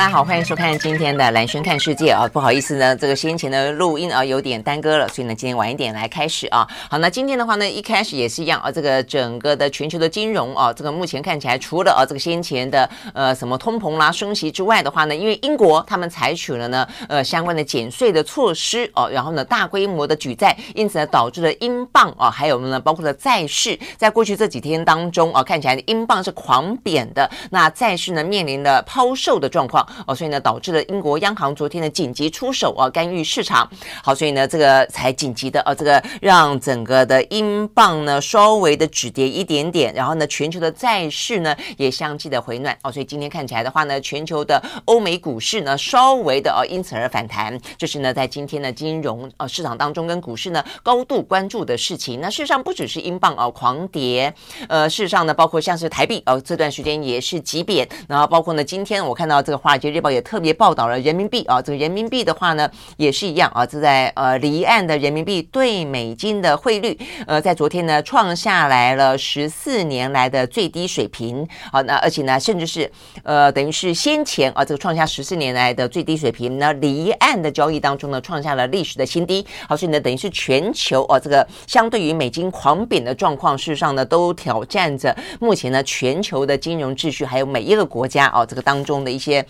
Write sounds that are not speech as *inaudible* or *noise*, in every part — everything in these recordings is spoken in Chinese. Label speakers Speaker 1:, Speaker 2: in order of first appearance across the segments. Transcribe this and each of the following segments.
Speaker 1: 大家好，欢迎收看今天的兰轩看世界啊！不好意思呢，这个先前的录音啊有点耽搁了，所以呢今天晚一点来开始啊。好，那今天的话呢，一开始也是一样啊，这个整个的全球的金融啊，这个目前看起来除了啊这个先前的呃什么通膨啦、升息之外的话呢，因为英国他们采取了呢呃相关的减税的措施哦、然后呢大规模的举债，因此呢导致了英镑啊，还有呢包括了债市，在过去这几天当中啊，看起来英镑是狂贬的，那债市呢面临了抛售的状况。哦，所以呢，导致了英国央行昨天的紧急出手啊，干预市场。好，所以呢，这个才紧急的啊，这个让整个的英镑呢稍微的止跌一点点，然后呢，全球的债市呢也相继的回暖。哦，所以今天看起来的话呢，全球的欧美股市呢稍微的啊因此而反弹，这是呢在今天的金融啊市场当中跟股市呢高度关注的事情。那事实上不只是英镑啊狂跌，呃，事实上呢，包括像是台币哦，这段时间也是急贬，然后包括呢今天我看到这个话街日报也特别报道了人民币啊，这个人民币的话呢，也是一样啊，这在呃离岸的人民币对美金的汇率，呃，在昨天呢创下来了十四年来的最低水平啊，那而且呢，甚至是呃等于是先前啊这个创下十四年来的最低水平，那离岸的交易当中呢创下了历史的新低，好，所以呢等于是全球啊这个相对于美金狂贬的状况，事实上呢都挑战着目前呢全球的金融秩序，还有每一个国家啊这个当中的一些。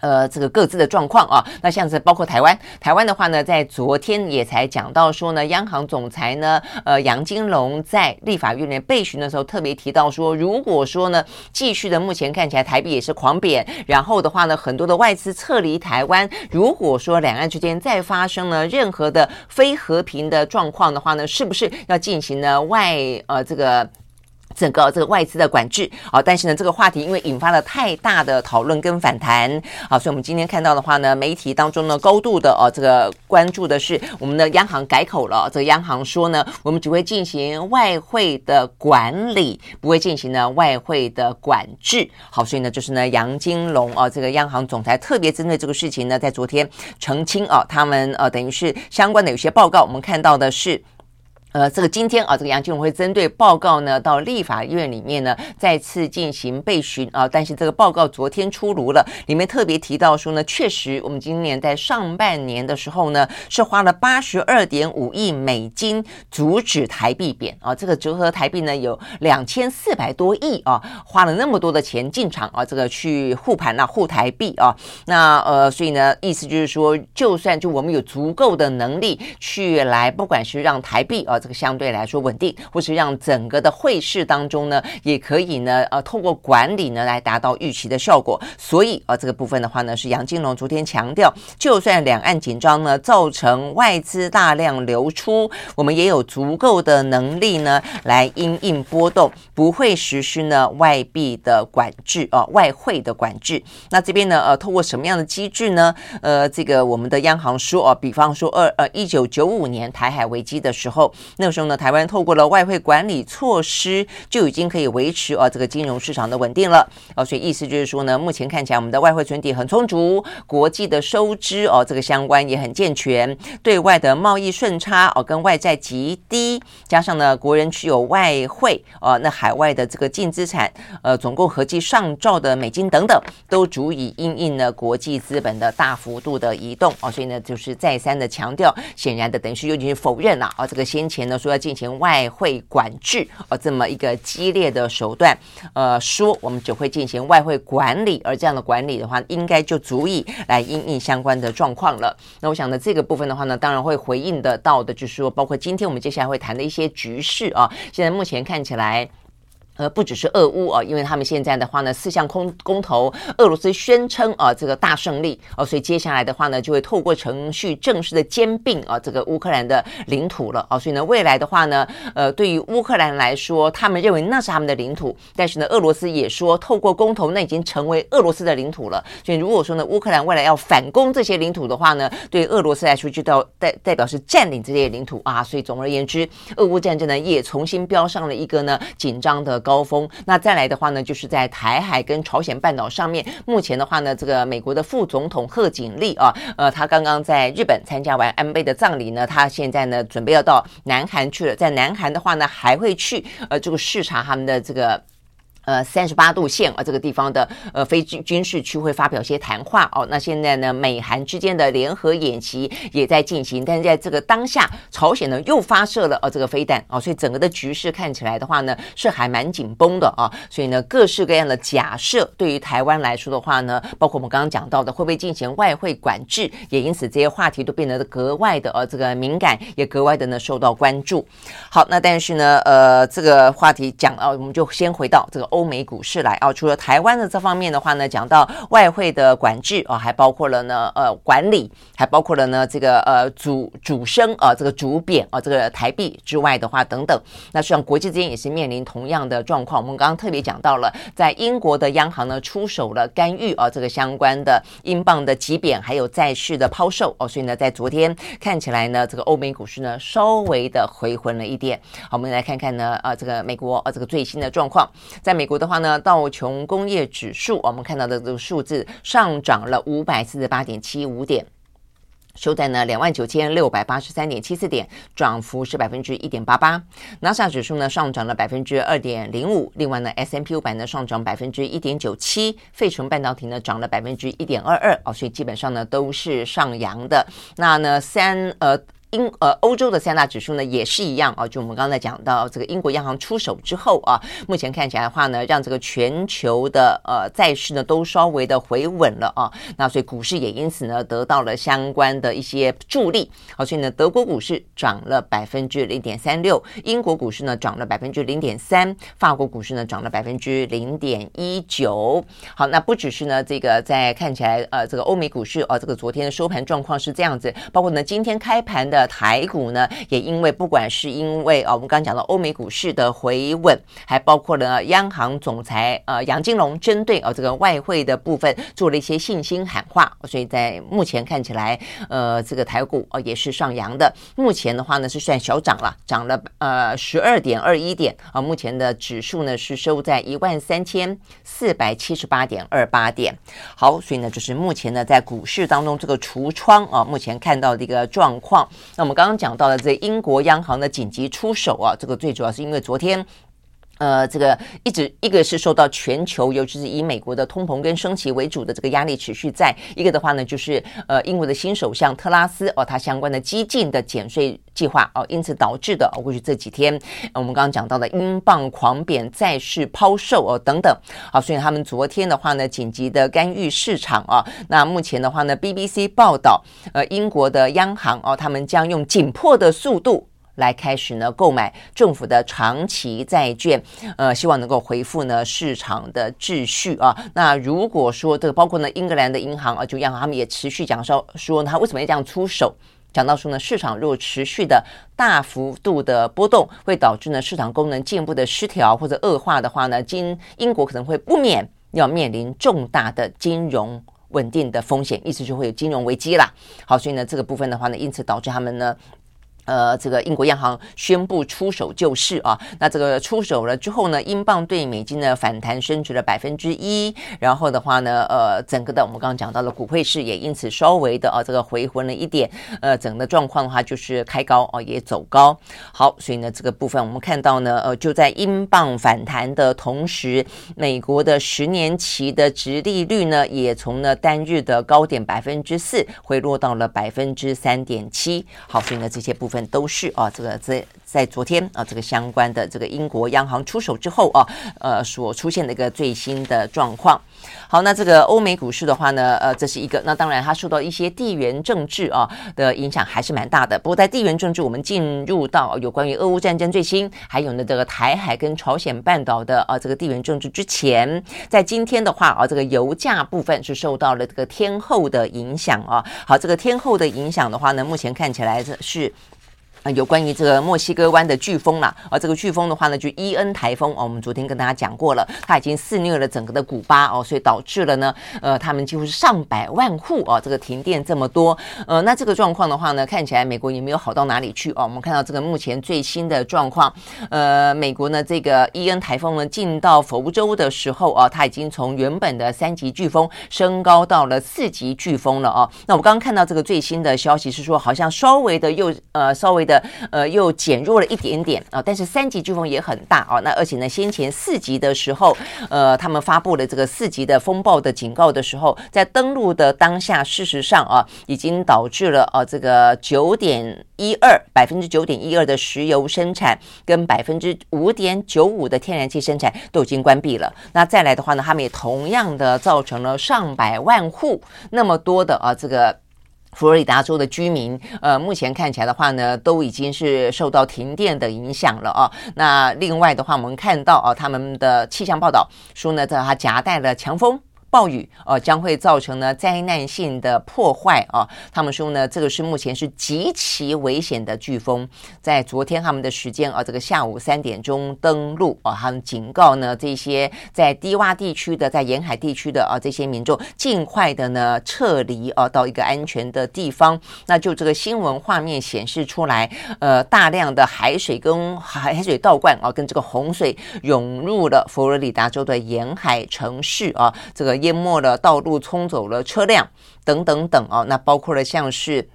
Speaker 1: 呃，这个各自的状况啊，那像是包括台湾，台湾的话呢，在昨天也才讲到说呢，央行总裁呢，呃，杨金龙在立法院里面备询的时候特别提到说，如果说呢，继续的目前看起来台币也是狂贬，然后的话呢，很多的外资撤离台湾，如果说两岸之间再发生了任何的非和平的状况的话呢，是不是要进行呢外呃这个？整个这个外资的管制啊，但是呢，这个话题因为引发了太大的讨论跟反弹啊，所以我们今天看到的话呢，媒体当中呢高度的哦这个关注的是我们的央行改口了，这个央行说呢，我们只会进行外汇的管理，不会进行呢外汇的管制。好，所以呢，就是呢杨金龙啊，这个央行总裁特别针对这个事情呢，在昨天澄清啊，他们呃等于是相关的有些报告，我们看到的是。呃，这个今天啊，这个杨金龙会针对报告呢，到立法院里面呢，再次进行备询啊。但是这个报告昨天出炉了，里面特别提到说呢，确实我们今年在上半年的时候呢，是花了八十二点五亿美金阻止台币贬啊。这个折合台币呢有两千四百多亿啊，花了那么多的钱进场啊，这个去护盘啊，护台币啊。那呃，所以呢，意思就是说，就算就我们有足够的能力去来，不管是让台币啊。这个相对来说稳定，或是让整个的汇市当中呢，也可以呢，呃，透过管理呢来达到预期的效果。所以，呃，这个部分的话呢，是杨金龙昨天强调，就算两岸紧张呢，造成外资大量流出，我们也有足够的能力呢来因应波动，不会实施呢外币的管制啊，外汇的管制。那这边呢，呃，透过什么样的机制呢？呃，这个我们的央行说，哦，呃，比方说二呃一九九五年台海危机的时候。那个时候呢，台湾透过了外汇管理措施，就已经可以维持啊这个金融市场的稳定了啊，所以意思就是说呢，目前看起来我们的外汇存底很充足，国际的收支哦这个相关也很健全，对外的贸易顺差哦跟外债极低，加上呢国人持有外汇哦，那海外的这个净资产呃总共合计上兆的美金等等，都足以应应呢国际资本的大幅度的移动哦，所以呢就是再三的强调，显然的等于是又进行否认了啊这个先前。前呢说要进行外汇管制，呃，这么一个激烈的手段，呃，说我们只会进行外汇管理，而这样的管理的话，应该就足以来应应相关的状况了。那我想呢，这个部分的话呢，当然会回应得到的，就是说，包括今天我们接下来会谈的一些局势啊，现在目前看起来。呃，不只是俄乌啊，因为他们现在的话呢，四项公公投，俄罗斯宣称啊这个大胜利哦，所以接下来的话呢，就会透过程序正式的兼并啊这个乌克兰的领土了啊，所以呢，未来的话呢，呃，对于乌克兰来说，他们认为那是他们的领土，但是呢，俄罗斯也说透过公投，那已经成为俄罗斯的领土了。所以如果说呢，乌克兰未来要反攻这些领土的话呢，对俄罗斯来说就代代代表是占领这些领土啊，所以总而言之，俄乌战争呢也重新标上了一个呢紧张的。高峰。那再来的话呢，就是在台海跟朝鲜半岛上面，目前的话呢，这个美国的副总统贺锦丽啊，呃，他刚刚在日本参加完安倍的葬礼呢，他现在呢准备要到南韩去了，在南韩的话呢，还会去呃这个视察他们的这个。呃，三十八度线啊，这个地方的呃非军军事区会发表一些谈话哦。那现在呢，美韩之间的联合演习也在进行，但是在这个当下，朝鲜呢又发射了呃这个飞弹哦，所以整个的局势看起来的话呢，是还蛮紧绷的啊。所以呢，各式各样的假设对于台湾来说的话呢，包括我们刚刚讲到的会不会进行外汇管制，也因此这些话题都变得格外的呃这个敏感，也格外的呢受到关注。好，那但是呢，呃，这个话题讲啊，我们就先回到这个欧。欧美股市来啊，除了台湾的这方面的话呢，讲到外汇的管制啊，还包括了呢呃管理，还包括了呢这个呃主主升啊，这个主贬啊，这个台币之外的话等等，那实际上国际之间也是面临同样的状况。我们刚刚特别讲到了，在英国的央行呢出手了干预啊，这个相关的英镑的急贬，还有债市的抛售哦，所以呢，在昨天看起来呢，这个欧美股市呢稍微的回魂了一点。好，我们来看看呢啊，这个美国啊这个最新的状况，在美。国的话呢，道琼工业指数，我们看到的这个数字上涨了五百四十八点七五点，收在呢两万九千六百八十三点七四点，涨幅是百分之一点八八。纳斯达克指数呢上涨了百分之二点零五，另外呢 S M P 五百呢上涨百分之一点九七，费城半导体呢涨了百分之一点二二哦，所以基本上呢都是上扬的。那呢三呃。英呃，欧洲的三大指数呢也是一样啊，就我们刚才讲到这个英国央行出手之后啊，目前看起来的话呢，让这个全球的呃债市呢都稍微的回稳了啊，那所以股市也因此呢得到了相关的一些助力，好，所以呢德国股市涨了百分之零点三六，英国股市呢涨了百分之零点三，法国股市呢涨了百分之零点一九。好，那不只是呢这个在看起来呃这个欧美股市啊，这个昨天的收盘状况是这样子，包括呢今天开盘的。的台股呢，也因为不管是因为啊，我们刚刚讲到欧美股市的回稳，还包括了央行总裁呃杨金龙针对啊这个外汇的部分做了一些信心喊话，所以在目前看起来，呃这个台股啊也是上扬的。目前的话呢是算小涨了，涨了呃十二点二一点啊，目前的指数呢是收在一万三千四百七十八点二八点。好，所以呢就是目前呢在股市当中这个橱窗啊，目前看到的一个状况。那我们刚刚讲到了这英国央行的紧急出手啊，这个最主要是因为昨天。呃，这个一直一个是受到全球，尤其是以美国的通膨跟升息为主的这个压力持续在；一个的话呢，就是呃，英国的新首相特拉斯哦，他相关的激进的减税计划哦，因此导致的过去这几天我们刚刚讲到的英镑狂贬、债市抛售哦等等，好，所以他们昨天的话呢，紧急的干预市场啊。那目前的话呢，BBC 报道，呃，英国的央行哦，他们将用紧迫的速度。来开始呢，购买政府的长期债券，呃，希望能够恢复呢市场的秩序啊。那如果说这个包括呢英格兰的银行啊，就央行他们也持续讲说说他为什么要这样出手？讲到说呢，市场如果持续的大幅度的波动，会导致呢市场功能进一步的失调或者恶化的话呢，今英国可能会不免要面临重大的金融稳定的风险，意思就会有金融危机啦。好，所以呢这个部分的话呢，因此导致他们呢。呃，这个英国央行宣布出手救市啊，那这个出手了之后呢，英镑兑美金呢反弹升值了百分之一，然后的话呢，呃，整个的我们刚刚讲到了股汇市也因此稍微的啊这个回魂了一点，呃，整个状况的话就是开高哦、啊，也走高。好，所以呢这个部分我们看到呢，呃，就在英镑反弹的同时，美国的十年期的殖利率呢也从呢单日的高点百分之四回落到了百分之三点七。好，所以呢这些部分。都是啊，这个在在昨天啊，这个相关的这个英国央行出手之后啊，呃，所出现的一个最新的状况。好，那这个欧美股市的话呢，呃，这是一个。那当然，它受到一些地缘政治啊的影响，还是蛮大的。不过，在地缘政治，我们进入到有关于俄乌战争最新，还有呢这个台海跟朝鲜半岛的啊这个地缘政治之前，在今天的话啊，这个油价部分是受到了这个天后的影响啊。好，这个天后的影响的话呢，目前看起来是。啊有关于这个墨西哥湾的飓风啦，而这个飓风的话呢，就伊恩台风哦，我们昨天跟大家讲过了，它已经肆虐了整个的古巴哦，所以导致了呢，呃，他们几乎是上百万户哦，这个停电这么多，呃，那这个状况的话呢，看起来美国也没有好到哪里去哦。我们看到这个目前最新的状况，呃，美国呢这个伊恩台风呢进到佛州的时候哦，它已经从原本的三级飓风升高到了四级飓风了哦。那我刚刚看到这个最新的消息是说，好像稍微的又呃稍微的。呃，又减弱了一点点啊，但是三级飓风也很大啊。那而且呢，先前四级的时候，呃，他们发布了这个四级的风暴的警告的时候，在登陆的当下，事实上啊，已经导致了啊，这个九点一二百分之九点一二的石油生产跟百分之五点九五的天然气生产都已经关闭了。那再来的话呢，他们也同样的造成了上百万户那么多的啊，这个。佛罗里达州的居民，呃，目前看起来的话呢，都已经是受到停电的影响了哦。那另外的话，我们看到啊，他们的气象报道说呢，这它夹带了强风。暴雨哦，将会造成呢灾难性的破坏啊！他们说呢，这个是目前是极其危险的飓风，在昨天他们的时间啊，这个下午三点钟登陆啊，他们警告呢这些在低洼地区的、在沿海地区的啊这些民众，尽快的呢撤离啊，到一个安全的地方。那就这个新闻画面显示出来，呃，大量的海水跟海海水倒灌啊，跟这个洪水涌入了佛罗里达州的沿海城市啊，这个。淹没了道路，冲走了车辆，等等等哦，那包括了像是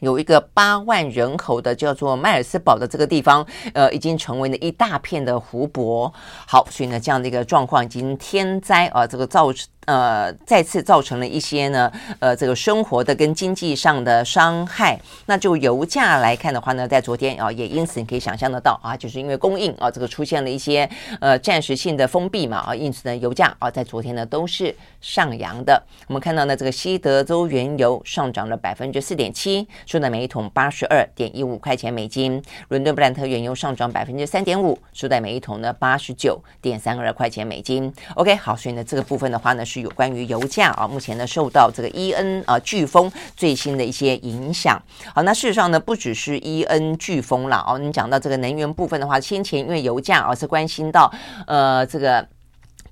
Speaker 1: 有一个八万人口的叫做迈尔斯堡的这个地方，呃，已经成为了一大片的湖泊。好，所以呢，这样的一个状况已经天灾啊，这个造成。呃，再次造成了一些呢，呃，这个生活的跟经济上的伤害。那就油价来看的话呢，在昨天啊，也因此你可以想象得到啊，就是因为供应啊，这个出现了一些呃暂时性的封闭嘛啊，因此呢，油价啊在昨天呢都是上扬的。我们看到呢，这个西德州原油上涨了百分之四点七，收在每一桶八十二点一五块钱美金。伦敦布兰特原油上涨百分之三点五，收在每一桶呢八十九点三二块钱美金。OK，好，所以呢这个部分的话呢。是有关于油价啊，目前呢受到这个伊恩啊飓风最新的一些影响。好，那事实上呢，不只是伊恩飓风了哦。你讲到这个能源部分的话，先前因为油价啊是关心到呃这个。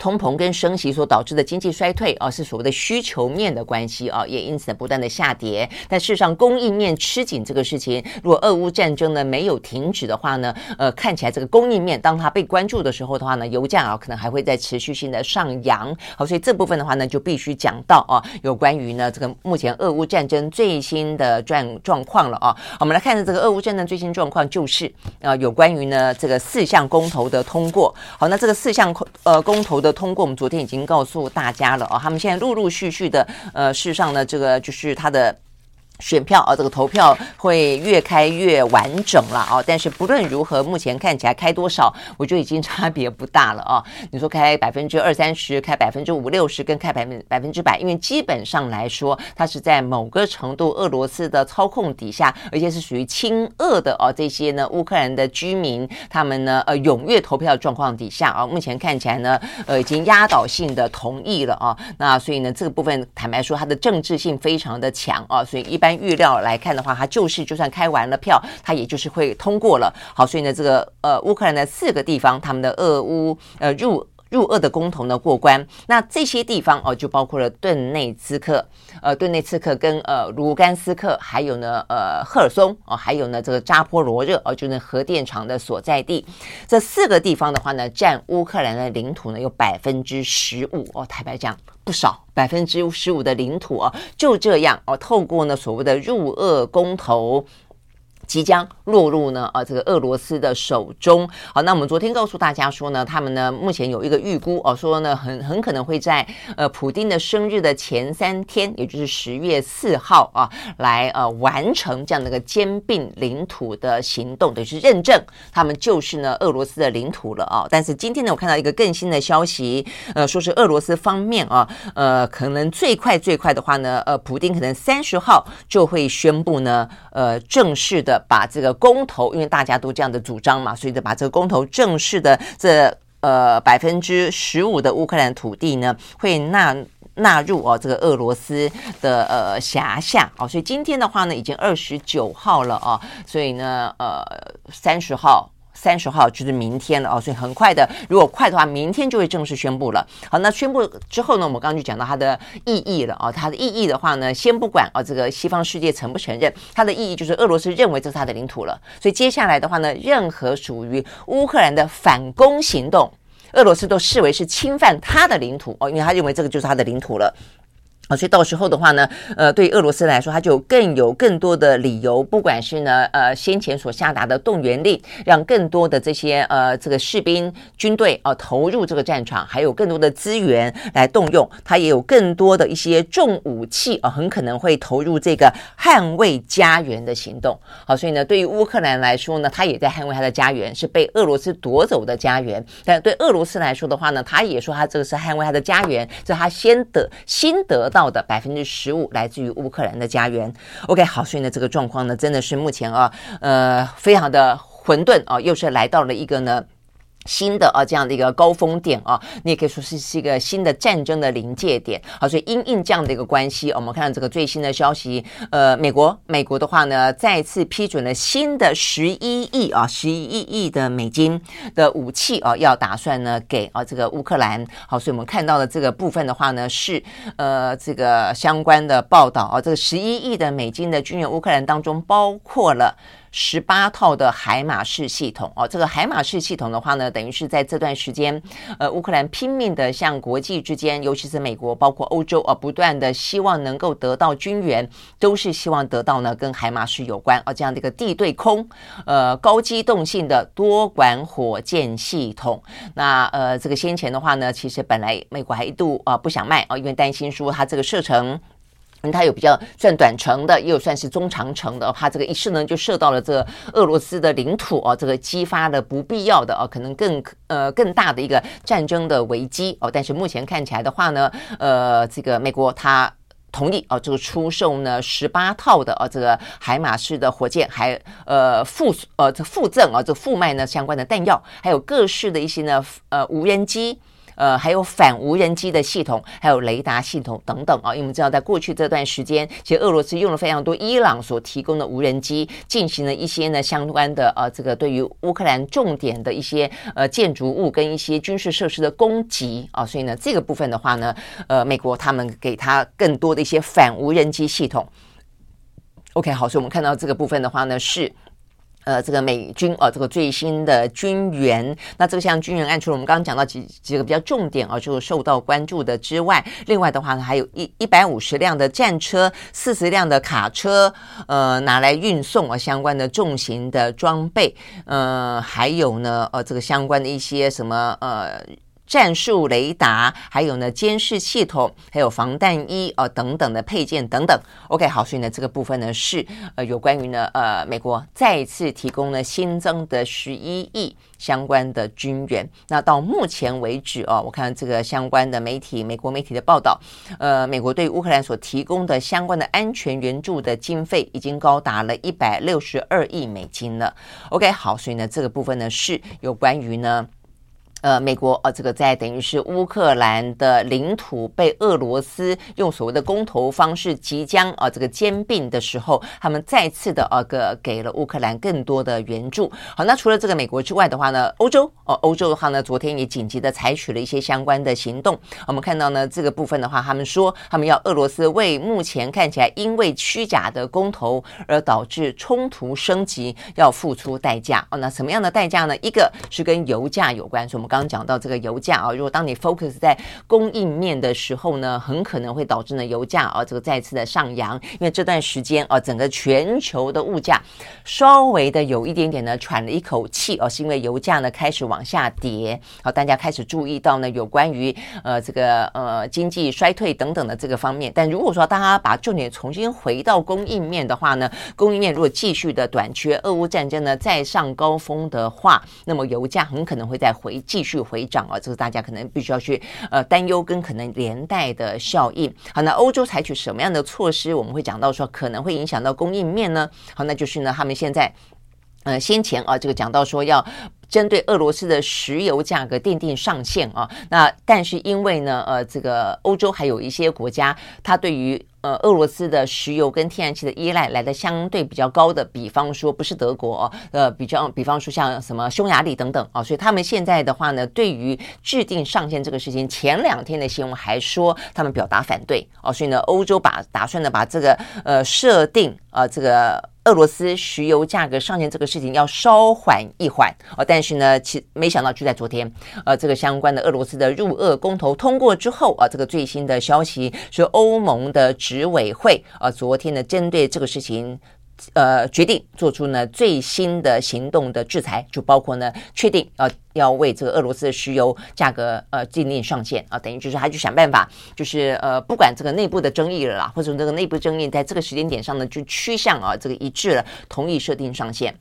Speaker 1: 通膨跟升息所导致的经济衰退啊，是所谓的需求面的关系啊，也因此不断的下跌。但事实上，供应面吃紧这个事情，如果俄乌战争呢没有停止的话呢，呃，看起来这个供应面当它被关注的时候的话呢，油价啊可能还会再持续性的上扬。好，所以这部分的话呢，就必须讲到啊，有关于呢这个目前俄乌战争最新的状状况了啊。我们来看这个俄乌战争最新状况，就是呃有关于呢这个四项公投的通过。好，那这个四项呃公投的。通过我们昨天已经告诉大家了哦，他们现在陆陆续续的，呃，事实上呢，这个就是他的。选票啊，这个投票会越开越完整了啊！但是不论如何，目前看起来开多少，我觉得已经差别不大了啊！*laughs* 你说开百分之二三十，开百分之五六十，跟开百分百分之百，因为基本上来说，它是在某个程度俄罗斯的操控底下，而且是属于亲俄的啊。这些呢，乌克兰的居民他们呢，呃，踊跃投票状况底下啊，目前看起来呢，呃，已经压倒性的同意了啊。那所以呢，这个部分坦白说，它的政治性非常的强啊，所以一般。预料来看的话，它就是就算开完了票，它也就是会通过了。好，所以呢，这个呃，乌克兰的四个地方，他们的俄乌呃入入俄的公投呢过关。那这些地方哦、就包括了顿内茨克、呃顿内茨克跟呃卢甘斯克，还有呢呃赫尔松哦、还有呢这个扎波罗热哦、就是核电厂的所在地。这四个地方的话呢，占乌克兰的领土呢有百分之十五哦，坦白讲。不少，百分之十五的领土啊，就这样哦，透过呢所谓的入俄公投。即将落入呢呃这个俄罗斯的手中。好，那我们昨天告诉大家说呢，他们呢目前有一个预估哦，说呢很很可能会在呃普丁的生日的前三天，也就是十月四号啊，来呃完成这样的一个兼并领土的行动，等于是认证他们就是呢俄罗斯的领土了啊。但是今天呢，我看到一个更新的消息，呃，说是俄罗斯方面啊，呃，可能最快最快的话呢，呃，普丁可能三十号就会宣布呢，呃，正式的。把这个公投，因为大家都这样的主张嘛，所以就把这个公投正式的这呃百分之十五的乌克兰土地呢，会纳纳入哦这个俄罗斯的呃辖下哦，所以今天的话呢，已经二十九号了哦，所以呢呃三十号。三十号就是明天了哦，所以很快的，如果快的话，明天就会正式宣布了。好，那宣布之后呢，我们刚刚就讲到它的意义了哦。它的意义的话呢，先不管啊，这个西方世界承不承认，它的意义就是俄罗斯认为这是它的领土了。所以接下来的话呢，任何属于乌克兰的反攻行动，俄罗斯都视为是侵犯它的领土哦，因为他认为这个就是它的领土了。所以到时候的话呢，呃，对俄罗斯来说，他就更有更多的理由，不管是呢，呃，先前所下达的动员令，让更多的这些呃这个士兵军队啊、投入这个战场，还有更多的资源来动用，他也有更多的一些重武器啊、很可能会投入这个捍卫家园的行动。好，所以呢，对于乌克兰来说呢，他也在捍卫他的家园，是被俄罗斯夺走的家园。但对俄罗斯来说的话呢，他也说他这个是捍卫他的家园，这他先得新得到。到的百分之十五来自于乌克兰的家园。OK，好，所以呢，这个状况呢，真的是目前啊，呃，非常的混沌啊，又是来到了一个呢。新的啊，这样的一个高峰点啊，你也可以说是是一个新的战争的临界点。好，所以因应这样的一个关系，我们看到这个最新的消息，呃，美国美国的话呢，再次批准了新的十一亿啊，十一亿的美金的武器啊，要打算呢给啊这个乌克兰。好，所以我们看到的这个部分的话呢，是呃这个相关的报道啊，这个十一亿的美金的军援乌克兰当中包括了。十八套的海马式系统哦，这个海马式系统的话呢，等于是在这段时间，呃，乌克兰拼命的向国际之间，尤其是美国，包括欧洲啊，不断的希望能够得到军援，都是希望得到呢跟海马式有关啊这样的一个地对空，呃，高机动性的多管火箭系统。那呃，这个先前的话呢，其实本来美国还一度啊不想卖啊，因为担心说它这个射程。它有比较算短程的，也有算是中长程的。它这个一射呢，就射到了这个俄罗斯的领土哦，这个激发了不必要的哦，可能更呃更大的一个战争的危机哦。但是目前看起来的话呢，呃，这个美国它同意哦，这个出售呢十八套的哦这个海马式的火箭，还呃附呃这附赠啊这附卖呢相关的弹药，还有各式的一些呢呃无人机。呃，还有反无人机的系统，还有雷达系统等等啊。因为我们知道，在过去这段时间，其实俄罗斯用了非常多伊朗所提供的无人机，进行了一些呢相关的呃，这个对于乌克兰重点的一些呃建筑物跟一些军事设施的攻击啊。所以呢，这个部分的话呢，呃，美国他们给他更多的一些反无人机系统。OK，好，所以我们看到这个部分的话呢是。呃，这个美军哦，这个最新的军援，那这个像军援案，除了我们刚刚讲到几几个比较重点啊，就是受到关注的之外，另外的话呢，还有一一百五十辆的战车，四十辆的卡车，呃，拿来运送啊相关的重型的装备，呃，还有呢，呃，这个相关的一些什么呃。战术雷达，还有呢监视系统，还有防弹衣啊、呃、等等的配件等等。OK，好，所以呢这个部分呢是呃有关于呢呃美国再一次提供了新增的十一亿相关的军援。那到目前为止哦，我看这个相关的媒体，美国媒体的报道，呃，美国对乌克兰所提供的相关的安全援助的经费已经高达了一百六十二亿美金了。OK，好，所以呢这个部分呢是有关于呢。呃，美国呃，这个在等于是乌克兰的领土被俄罗斯用所谓的公投方式即将啊、呃、这个兼并的时候，他们再次的呃个给了乌克兰更多的援助。好，那除了这个美国之外的话呢，欧洲哦、呃，欧洲的话呢，昨天也紧急的采取了一些相关的行动。我们看到呢，这个部分的话，他们说他们要俄罗斯为目前看起来因为虚假的公投而导致冲突升级要付出代价哦。那什么样的代价呢？一个是跟油价有关，所以我们。刚讲到这个油价啊，如果当你 focus 在供应面的时候呢，很可能会导致呢油价啊这个再次的上扬，因为这段时间啊整个全球的物价稍微的有一点点呢喘了一口气哦，是因为油价呢开始往下跌，好，大家开始注意到呢有关于呃这个呃经济衰退等等的这个方面。但如果说大家把重点重新回到供应面的话呢，供应面如果继续的短缺，俄乌战争呢再上高峰的话，那么油价很可能会再回继。继续回涨啊，这是大家可能必须要去呃担忧跟可能连带的效应。好，那欧洲采取什么样的措施？我们会讲到说可能会影响到供应面呢？好，那就是呢，他们现在呃先前啊这个讲到说要。针对俄罗斯的石油价格奠定上限啊。那但是因为呢，呃，这个欧洲还有一些国家，它对于呃，俄罗斯的石油跟天然气的依赖来的相对比较高的，比方说不是德国哦，呃，比较比方说像什么匈牙利等等啊，所以他们现在的话呢，对于制定上限这个事情，前两天的新闻还说他们表达反对哦，所以呢，欧洲把打算呢把这个呃设定呃这个。俄罗斯石油价格上限这个事情要稍缓一缓哦，但是呢，其没想到就在昨天，呃，这个相关的俄罗斯的入俄公投通过之后啊，这个最新的消息是，欧盟的执委会啊，昨天呢针对这个事情。呃，决定做出呢最新的行动的制裁，就包括呢确定呃要为这个俄罗斯的石油价格呃订定上限啊，等于就是他就想办法，就是呃不管这个内部的争议了啦，或者这个内部争议在这个时间点上呢就趋向啊这个一致了，同意设定上限。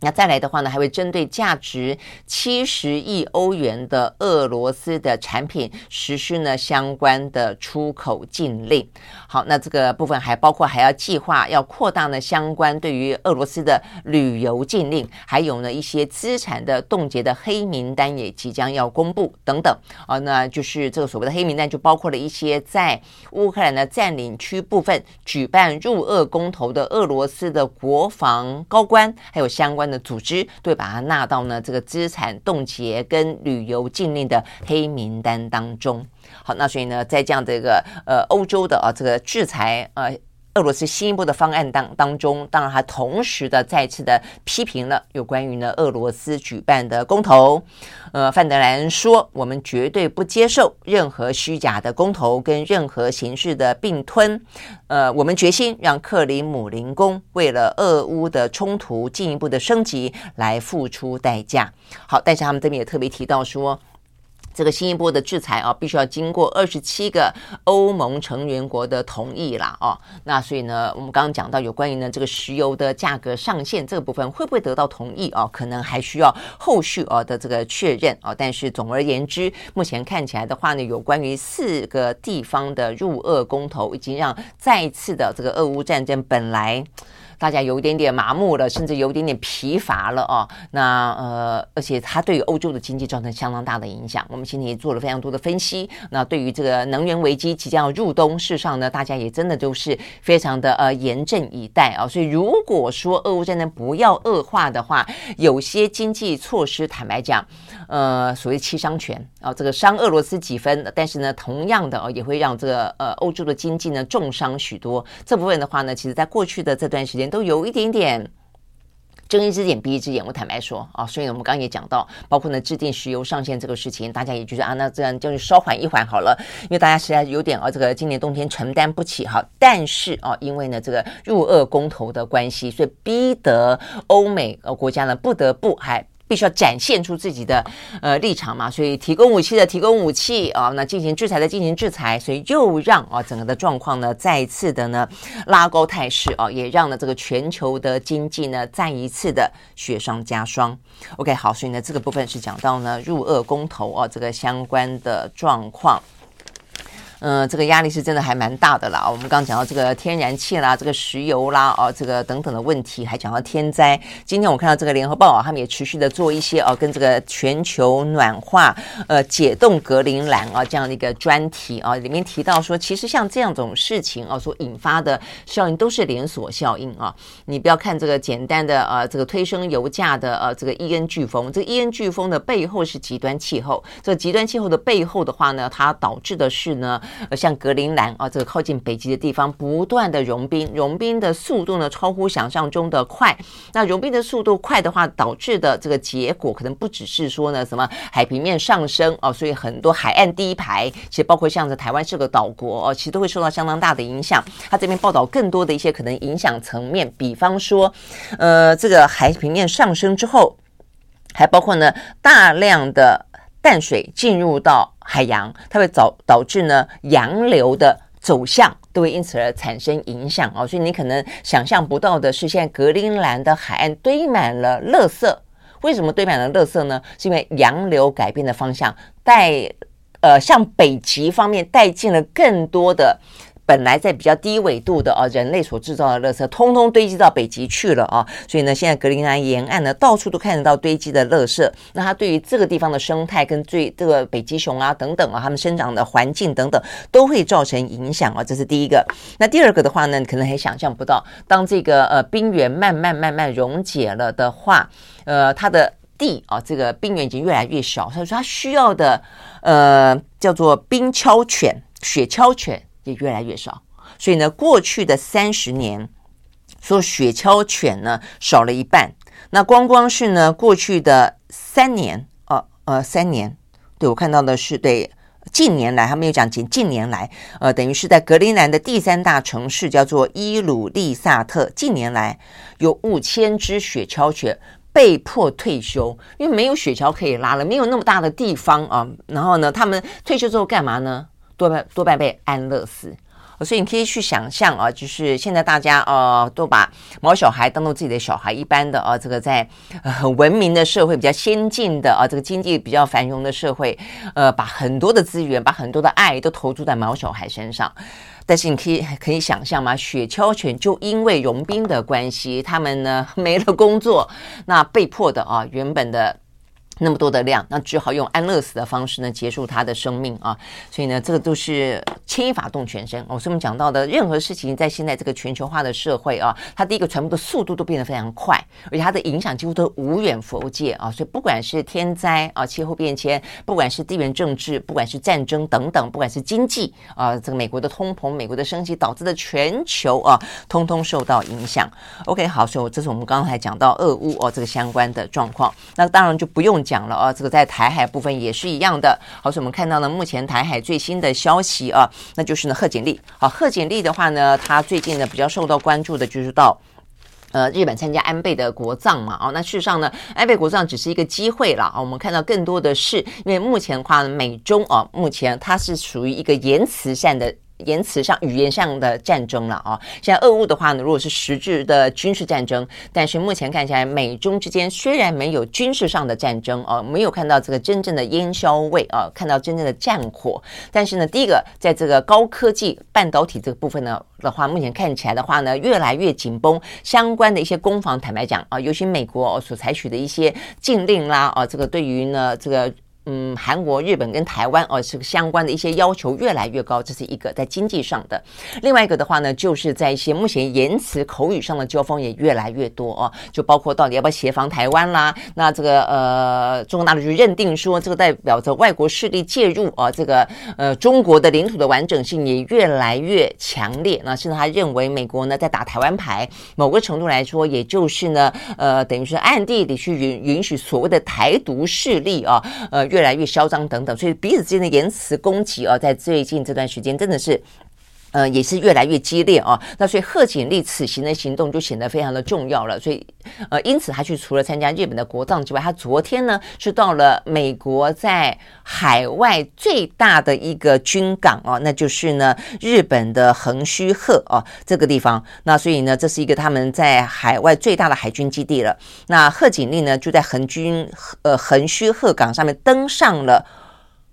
Speaker 1: 那再来的话呢，还会针对价值七十亿欧元的俄罗斯的产品实施呢相关的出口禁令。好，那这个部分还包括还要计划要扩大呢相关对于俄罗斯的旅游禁令，还有呢一些资产的冻结的黑名单也即将要公布等等。啊，那就是这个所谓的黑名单，就包括了一些在乌克兰的占领区部分举办入俄公投的俄罗斯的国防高官，还有相关。的组织对，把它纳到呢这个资产冻结跟旅游禁令的黑名单当中。好，那所以呢，在这样的一个呃欧洲的啊这个制裁呃。俄罗斯新一波的方案当当中，当然还同时的再次的批评了有关于呢俄罗斯举办的公投。呃，范德兰说：“我们绝对不接受任何虚假的公投跟任何形式的并吞。呃，我们决心让克里姆林宫为了俄乌的冲突进一步的升级来付出代价。”好，但是他们这边也特别提到说。这个新一波的制裁啊，必须要经过二十七个欧盟成员国的同意啦，哦，那所以呢，我们刚刚讲到有关于呢这个石油的价格上限这个部分会不会得到同意啊？可能还需要后续啊的这个确认啊。但是总而言之，目前看起来的话呢，有关于四个地方的入俄公投，已经让再次的这个俄乌战争本来。大家有一点点麻木了，甚至有一点点疲乏了哦。那呃，而且它对于欧洲的经济造成相当大的影响。我们今天也做了非常多的分析。那对于这个能源危机即将要入冬，事实上呢，大家也真的都是非常的呃严阵以待啊。所以如果说俄乌战争不要恶化的话，有些经济措施，坦白讲，呃，所谓七伤拳啊，这个伤俄罗斯几分，但是呢，同样的哦，也会让这个呃欧洲的经济呢重伤许多。这部分的话呢，其实在过去的这段时间。都有一点点睁一只眼闭一只眼，我坦白说啊，所以我们刚刚也讲到，包括呢制定石油上限这个事情，大家也觉得啊，那这样就是稍缓一缓好了，因为大家实在有点啊，这个今年冬天承担不起哈。但是啊，因为呢这个入俄公投的关系，所以逼得欧美呃国家呢不得不还。必须要展现出自己的呃立场嘛，所以提供武器的提供武器啊，那进行制裁的进行制裁，所以又让啊整个的状况呢再一次的呢拉高态势啊，也让呢这个全球的经济呢再一次的雪上加霜。OK，好，所以呢这个部分是讲到呢入俄公投啊这个相关的状况。嗯、这个压力是真的还蛮大的啦。我们刚刚讲到这个天然气啦，这个石油啦，哦，这个等等的问题，还讲到天灾。今天我看到这个联合报啊，他们也持续的做一些哦，跟这个全球暖化呃解冻格陵兰啊这样的一个专题啊，里面提到说，其实像这样种事情啊所引发的效应都是连锁效应啊。你不要看这个简单的呃这个推升油价的呃这个伊恩飓风，这个伊恩飓风的背后是极端气候。这极端气候的背后的话呢，它导致的是呢。呃，像格陵兰啊，这个靠近北极的地方，不断的融冰，融冰的速度呢，超乎想象中的快。那融冰的速度快的话，导致的这个结果，可能不只是说呢，什么海平面上升哦，所以很多海岸第一排，其实包括像是台湾是个岛国哦，其实都会受到相当大的影响。他这边报道更多的一些可能影响层面，比方说，呃，这个海平面上升之后，还包括呢，大量的淡水进入到。海洋，它会导导致呢洋流的走向都会因此而产生影响哦，所以你可能想象不到的是，现在格陵兰的海岸堆满了垃圾。为什么堆满了垃圾呢？是因为洋流改变的方向，带呃向北极方面带进了更多的本来在比较低纬度的啊，人类所制造的垃圾，通通堆积到北极去了啊。所以呢，现在格陵兰沿岸呢，到处都看得到堆积的垃圾。那它对于这个地方的生态跟最这个北极熊啊等等啊，它们生长的环境等等，都会造成影响啊。这是第一个。那第二个的话呢，可能还想象不到，当这个呃冰原慢慢慢慢溶解了的话，呃，它的。地啊，这个冰原已经越来越小，所以说它需要的呃叫做冰橇犬、雪橇犬也越来越少。所以呢，过去的三十年，说雪橇犬呢少了一半。那光光是呢过去的三年，呃呃三年，对我看到的是对近年来，他没有讲近近年来，呃等于是在格陵兰的第三大城市叫做伊鲁利萨特，近年来有五千只雪橇犬。被迫退休，因为没有雪橇可以拉了，没有那么大的地方啊。然后呢，他们退休之后干嘛呢？多半多半被安乐死。所以你可以去想象啊，就是现在大家呃都把毛小孩当做自己的小孩一般的啊，这个在很文明的社会、比较先进的啊，这个经济比较繁荣的社会，呃，把很多的资源、把很多的爱都投注在毛小孩身上。但是你可以可以想象吗？雪橇犬就因为融冰的关系，他们呢 *laughs* 没了工作，那被迫的啊，原本的。那么多的量，那只好用安乐死的方式呢结束他的生命啊！所以呢，这个都是牵一发动全身哦。所以我们讲到的任何事情，在现在这个全球化的社会啊，它第一个传播的速度都变得非常快，而且它的影响几乎都无远弗届啊！所以不管是天灾啊、气候变迁，不管是地缘政治，不管是战争等等，不管是经济啊，这个美国的通膨、美国的升息导致的全球啊，通通受到影响。OK，好，所以这是我们刚才讲到俄乌哦这个相关的状况。那当然就不用。讲了啊，这个在台海部分也是一样的。好，所以我们看到呢，目前台海最新的消息啊，那就是呢贺锦丽。好，贺锦丽的话呢，她最近呢比较受到关注的就是到呃日本参加安倍的国葬嘛。哦，那事实上呢，安倍国葬只是一个机会了啊。我们看到更多的是，因为目前的话，美中啊，目前它是属于一个言辞上的。言辞上、语言上的战争了啊！现在俄乌的话呢，如果是实质的军事战争，但是目前看起来，美中之间虽然没有军事上的战争啊，没有看到这个真正的烟硝味啊，看到真正的战火，但是呢，第一个在这个高科技半导体这个部分呢的话，目前看起来的话呢，越来越紧绷，相关的一些攻防，坦白讲啊，尤其美国哦所采取的一些禁令啦啊，这个对于呢这个。嗯，韩国、日本跟台湾哦，是相关的一些要求越来越高，这是一个在经济上的。另外一个的话呢，就是在一些目前言辞口语上的交锋也越来越多哦，就包括到底要不要协防台湾啦？那这个呃，中国大陆就认定说这个代表着外国势力介入啊，这个呃中国的领土的完整性也越来越强烈。那甚至他认为美国呢在打台湾牌，某个程度来说，也就是呢呃等于是暗地里去允允许所谓的台独势力啊呃。越来越嚣张等等，所以彼此之间的言辞攻击啊，在最近这段时间真的是，呃，也是越来越激烈啊。那所以贺锦丽此行的行动就显得非常的重要了。所以，呃，因此他去除了参加日本的国葬之外，他昨天呢是到了美国在海外最大的一个军港啊，那就是呢日本的横须贺啊这个地方。那所以呢，这是一个他们在海外最大的海军基地了。那贺锦丽呢就在横军呃横须贺港上面登上了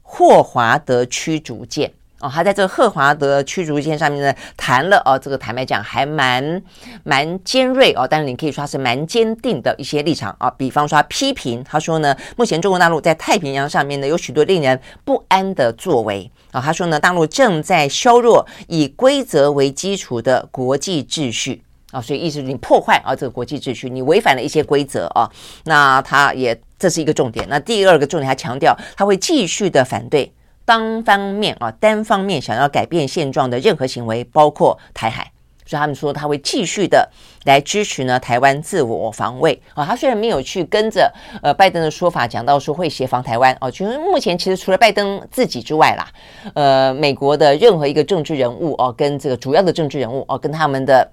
Speaker 1: 霍华德驱逐舰。哦，他在这个赫华德驱逐舰上面呢，谈了哦，这个坦白讲还蛮蛮尖锐哦，但是你可以说他是蛮坚定的一些立场啊。比方说他批评，他说呢，目前中国大陆在太平洋上面呢有许多令人不安的作为啊。他说呢，大陆正在削弱以规则为基础的国际秩序啊，所以意思是你破坏啊这个国际秩序，你违反了一些规则啊。那他也这是一个重点。那第二个重点，他强调他会继续的反对。单方面啊，单方面想要改变现状的任何行为，包括台海，所以他们说他会继续的来支持呢台湾自我防卫啊。他虽然没有去跟着呃拜登的说法讲到说会协防台湾哦，就是目前其实除了拜登自己之外啦，呃，美国的任何一个政治人物哦，跟这个主要的政治人物哦，跟他们的。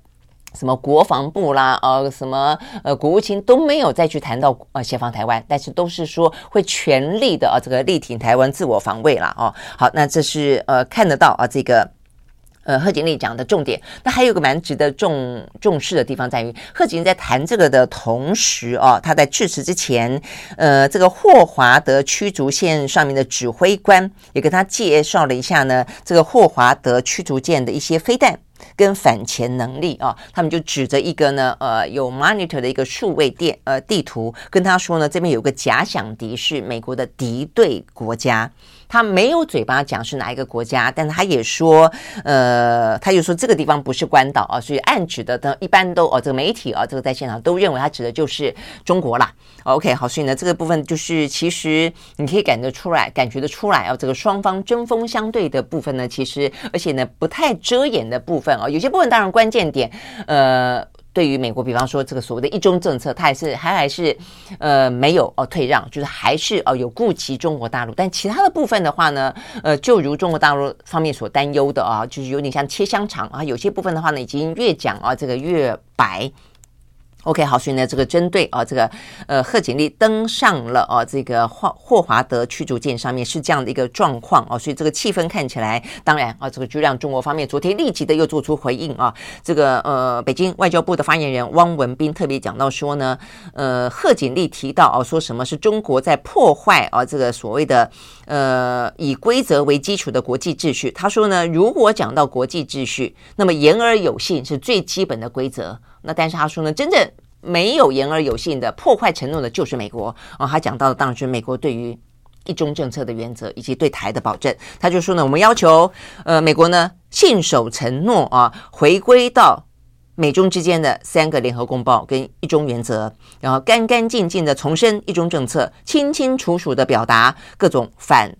Speaker 1: 什么国防部啦，呃，什么呃，国务卿都没有再去谈到呃协防台湾，但是都是说会全力的啊，这个力挺台湾自我防卫啦。哦。好，那这是呃看得到啊，这个呃，贺锦丽讲的重点，那还有个蛮值得重重视的地方在于，贺锦丽在谈这个的同时哦，他在致辞之前，呃，这个霍华德驱逐舰上面的指挥官也跟他介绍了一下呢，这个霍华德驱逐舰的一些飞弹。跟反潜能力啊，他们就指着一个呢，呃，有 monitor 的一个数位电呃地图，跟他说呢，这边有个假想敌是美国的敌对国家。他没有嘴巴讲是哪一个国家，但他也说，呃，他就说这个地方不是关岛啊，所以暗指的呢，一般都哦，这个媒体啊，这个在现场都认为他指的就是中国啦。OK，好，所以呢，这个部分就是其实你可以感觉出来，感觉得出来啊，这个双方针锋相对的部分呢，其实而且呢不太遮掩的部分啊，有些部分当然关键点，呃。对于美国，比方说这个所谓的一中政策，它还是还还是呃没有哦退让，就是还是哦有顾及中国大陆，但其他的部分的话呢，呃，就如中国大陆方面所担忧的啊，就是有点像切香肠啊，有些部分的话呢，已经越讲啊这个越白。OK，好，所以呢，这个针对啊，这个呃，贺锦丽登上了啊，这个霍霍华德驱逐舰上面是这样的一个状况啊，所以这个气氛看起来，当然啊，这个就让中国方面昨天立即的又做出回应啊，这个呃，北京外交部的发言人汪文斌特别讲到说呢，呃，贺锦丽提到啊，说什么是中国在破坏啊，这个所谓的呃以规则为基础的国际秩序。他说呢，如果讲到国际秩序，那么言而有信是最基本的规则。那但是他说呢，真正没有言而有信的破坏承诺的，就是美国啊。他讲到的当然是美国对于一中政策的原则以及对台的保证。他就说呢，我们要求呃美国呢信守承诺啊，回归到美中之间的三个联合公报跟一中原则，然后干干净净的重申一中政策，清清楚楚的表达各种反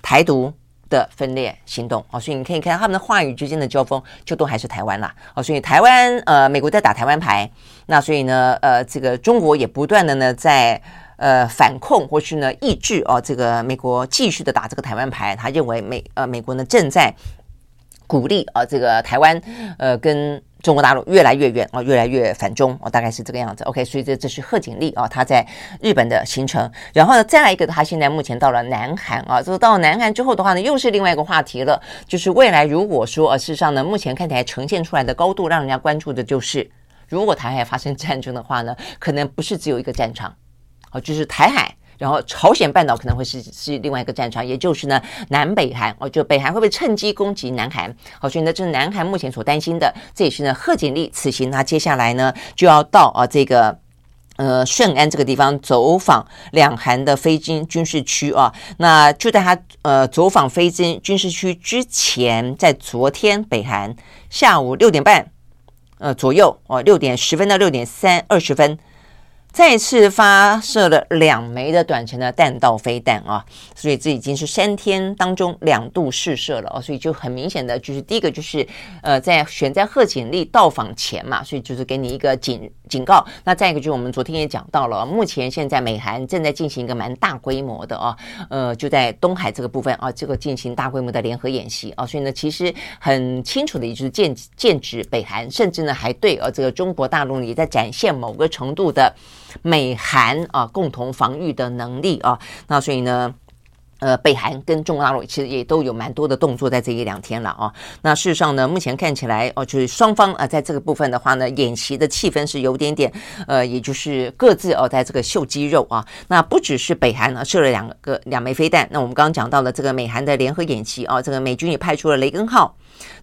Speaker 1: 台独。的分裂行动。啊，所以你可以看他们的话语之间的交锋，就都还是台湾啦。啊，所以台湾呃，美国在打台湾牌，那所以呢呃，这个中国也不断的呢在呃反控或是呢抑制哦，这个美国继续的打这个台湾牌，他认为美呃美国呢正在鼓励啊这个台湾呃跟。中国大陆越来越远啊，越来越反中哦，大概是这个样子。OK，所以这这是贺锦丽啊，他在日本的行程。然后呢，再来一个，他现在目前到了南韩啊，这个到了南韩之后的话呢，又是另外一个话题了。就是未来如果说呃，事实上呢，目前看起来呈现出来的高度，让人家关注的就是，如果台海发生战争的话呢，可能不是只有一个战场，哦，就是台海。然后朝鲜半岛可能会是是另外一个战场，也就是呢南北韩哦，就北韩会不会趁机攻击南韩？好，所以呢这是南韩目前所担心的，这也是呢贺锦丽此行他接下来呢就要到啊这个呃顺安这个地方走访两韩的非军军事区啊。那就在他呃走访非军军事区之前，在昨天北韩下午六点半呃左右哦六点十分到六点三二十分。再次发射了两枚的短程的弹道飞弹啊，所以这已经是三天当中两度试射了哦，所以就很明显的就是第一个就是呃在选在贺锦丽到访前嘛，所以就是给你一个警警告。那再一个就是我们昨天也讲到了，目前现在美韩正在进行一个蛮大规模的啊，呃就在东海这个部分啊，这个进行大规模的联合演习啊，所以呢其实很清楚的也就是剑剑指北韩，甚至呢还对呃这个中国大陆也在展现某个程度的。美韩啊，共同防御的能力啊，那所以呢，呃，北韩跟中国大陆其实也都有蛮多的动作在这一两天了啊。那事实上呢，目前看起来哦，就是双方啊，在这个部分的话呢，演习的气氛是有点点，呃，也就是各自哦，在这个秀肌肉啊。那不只是北韩呢，射了两个两枚飞弹，那我们刚刚讲到了这个美韩的联合演习啊，这个美军也派出了雷根号。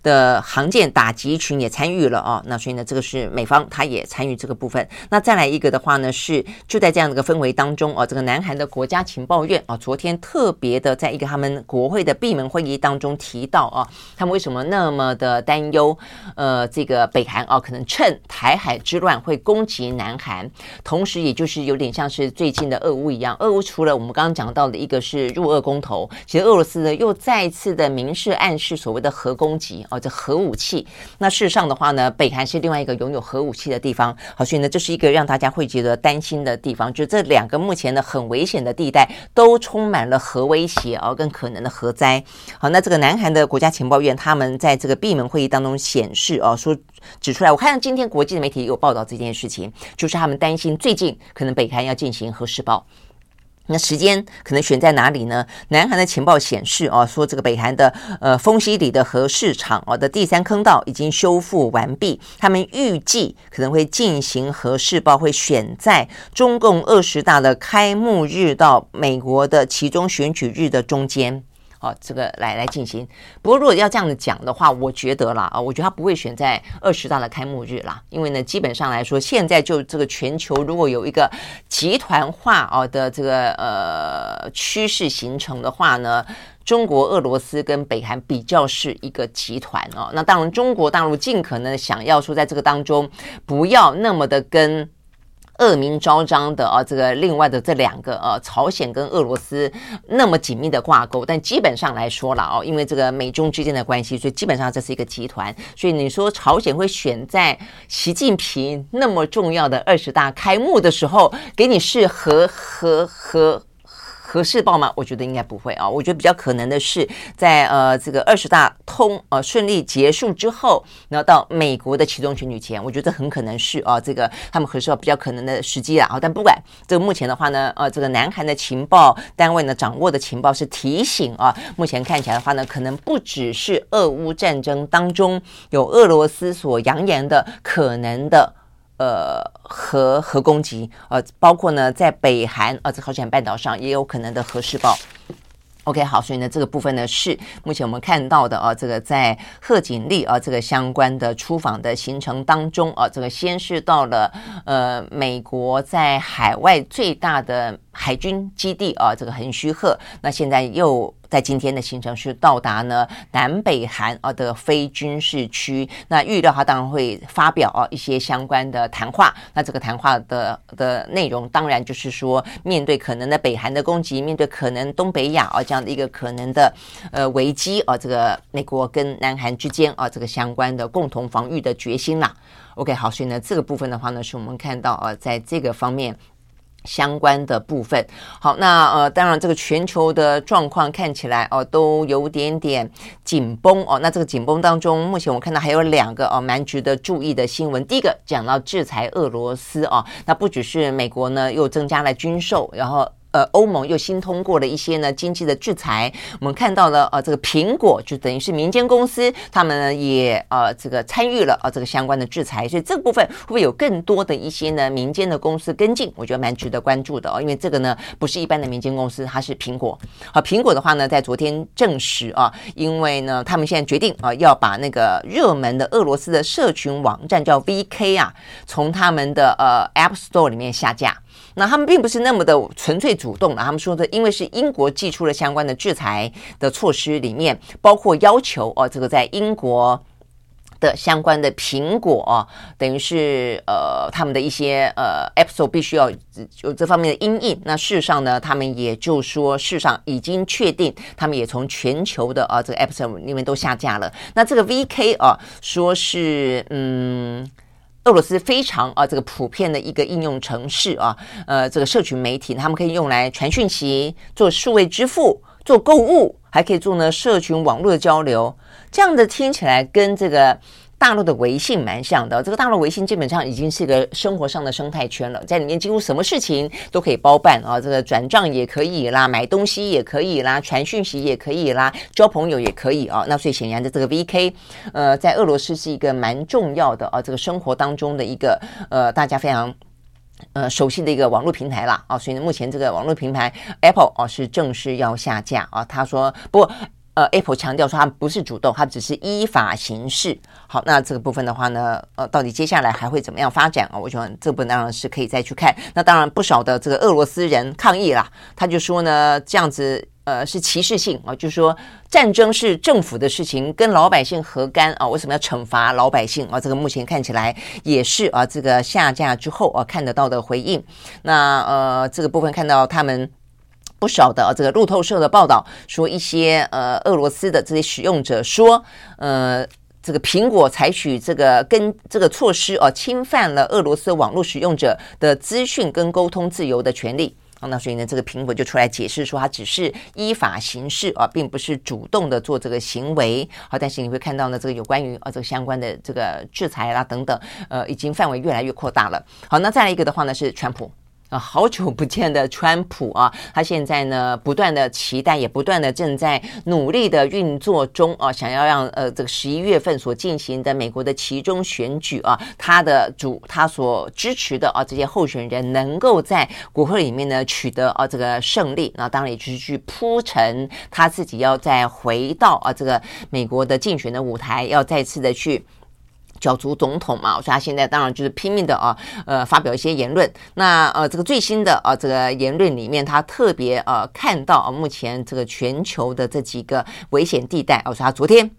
Speaker 1: 的航舰打击群也参与了啊，那所以呢，这个是美方他也参与这个部分。那再来一个的话呢，是就在这样的一个氛围当中啊，这个南韩的国家情报院啊，昨天特别的在一个他们国会的闭门会议当中提到啊，他们为什么那么的担忧？呃，这个北韩啊，可能趁台海之乱会攻击南韩，同时也就是有点像是最近的俄乌一样。俄乌除了我们刚刚讲到的一个是入俄公投，其实俄罗斯呢又再次的明示暗示所谓的核攻击。哦，这核武器。那事实上的话呢，北韩是另外一个拥有核武器的地方。好，所以呢，这是一个让大家会觉得担心的地方，就这两个目前的很危险的地带都充满了核威胁啊，跟可能的核灾。好，那这个南韩的国家情报院他们在这个闭门会议当中显示啊，说指出来，我看到今天国际的媒体有报道这件事情，就是他们担心最近可能北韩要进行核试爆。那时间可能选在哪里呢？南韩的情报显示，哦，说这个北韩的呃丰溪里的核市场哦的第三坑道已经修复完毕，他们预计可能会进行核试爆，会选在中共二十大的开幕日到美国的其中选举日的中间。好，这个来来进行。不过，如果要这样子讲的话，我觉得啦，啊，我觉得他不会选在二十大的开幕日啦，因为呢，基本上来说，现在就这个全球如果有一个集团化哦的这个呃趋势形成的话呢，中国、俄罗斯跟北韩比较是一个集团哦。那当然，中国大陆尽可能想要说，在这个当中不要那么的跟。恶名昭彰的啊，这个另外的这两个呃，朝鲜跟俄罗斯那么紧密的挂钩，但基本上来说了哦，因为这个美中之间的关系，所以基本上这是一个集团。所以你说朝鲜会选在习近平那么重要的二十大开幕的时候给你是和和和？核试爆吗？我觉得应该不会啊。我觉得比较可能的是在呃这个二十大通呃顺利结束之后，然后到美国的期中选举前，我觉得很可能是啊这个他们核试爆比较可能的时机了啊。但不管这个目前的话呢，呃这个南韩的情报单位呢掌握的情报是提醒啊，目前看起来的话呢，可能不只是俄乌战争当中有俄罗斯所扬言的可能的。呃，核核攻击，呃，包括呢，在北韩呃，在朝鲜半岛上也有可能的核试爆。OK，好，所以呢，这个部分呢是目前我们看到的啊、这个在贺锦丽啊、这个相关的出访的行程当中啊、这个先是到了呃美国在海外最大的海军基地啊、这个横须贺，那现在又。在今天的行程是到达呢南北韩啊的非军事区，那预料他当然会发表啊一些相关的谈话。那这个谈话的的内容当然就是说，面对可能的北韩的攻击，面对可能东北亚啊这样的一个可能的呃危机啊，这个美国跟南韩之间啊这个相关的共同防御的决心啦。OK，好，所以呢这个部分的话呢，是我们看到啊在这个方面。相关的部分，好，那呃，当然这个全球的状况看起来哦，都有点点紧绷哦。那这个紧绷当中，目前我看到还有两个哦，蛮值得注意的新闻。第一个讲到制裁俄罗斯哦，那不只是美国呢，又增加了军售，然后。呃，欧盟又新通过了一些呢经济的制裁，我们看到了呃，这个苹果就等于是民间公司，他们呢也呃这个参与了呃这个相关的制裁，所以这个部分会不会有更多的一些呢民间的公司跟进？我觉得蛮值得关注的哦，因为这个呢不是一般的民间公司，它是苹果。好，苹果的话呢，在昨天证实啊，因为呢他们现在决定啊要把那个热门的俄罗斯的社群网站叫 VK 啊，从他们的呃 App Store 里面下架。那他们并不是那么的纯粹主动的，他们说的，因为是英国寄出了相关的制裁的措施，里面包括要求哦，这个在英国的相关的苹果哦，等于是呃他们的一些呃 App Store 必须要有这方面的因应。那事实上呢，他们也就说，事实上已经确定，他们也从全球的啊这个 App Store 里面都下架了。那这个 VK 啊，说是嗯。俄罗斯非常啊，这个普遍的一个应用程式啊，呃，这个社群媒体，他们可以用来传讯息、做数位支付、做购物，还可以做呢社群网络的交流。这样的听起来跟这个。大陆的微信蛮像的，这个大陆微信基本上已经是一个生活上的生态圈了，在里面几乎什么事情都可以包办啊，这个转账也可以啦，买东西也可以啦，传讯息也可以啦，交朋友也可以啊。那所以显然的，这个 VK，呃，在俄罗斯是一个蛮重要的啊，这个生活当中的一个呃，大家非常呃熟悉的一个网络平台啦啊。所以呢，目前这个网络平台 Apple 啊是正式要下架啊。他说不过。呃，Apple 强调说，它不是主动，它只是依法行事。好，那这个部分的话呢，呃，到底接下来还会怎么样发展啊？我觉得这部分当然是可以再去看。那当然，不少的这个俄罗斯人抗议啦，他就说呢，这样子呃是歧视性啊，就说战争是政府的事情，跟老百姓何干啊？为什么要惩罚老百姓啊？这个目前看起来也是啊，这个下架之后啊看得到的回应。那呃，这个部分看到他们。不少的这个路透社的报道说，一些呃俄罗斯的这些使用者说，呃，这个苹果采取这个跟这个措施哦，侵犯了俄罗斯网络使用者的资讯跟沟通自由的权利。啊，那所以呢，这个苹果就出来解释说，它只是依法行事啊，并不是主动的做这个行为。好，但是你会看到呢，这个有关于啊这个相关的这个制裁啦等等，呃，已经范围越来越扩大了。好，那再来一个的话呢，是川普。啊，好久不见的川普啊，他现在呢不断的期待，也不断的正在努力的运作中啊，想要让呃这个十一月份所进行的美国的其中选举啊，他的主他所支持的啊这些候选人能够在国会里面呢取得啊这个胜利，那当然也就是去铺陈他自己要再回到啊这个美国的竞选的舞台，要再次的去。角逐总统嘛，所以他现在当然就是拼命的啊，呃，发表一些言论。那呃，这个最新的啊，这个言论里面，他特别呃看到啊，目前这个全球的这几个危险地带。我说他昨天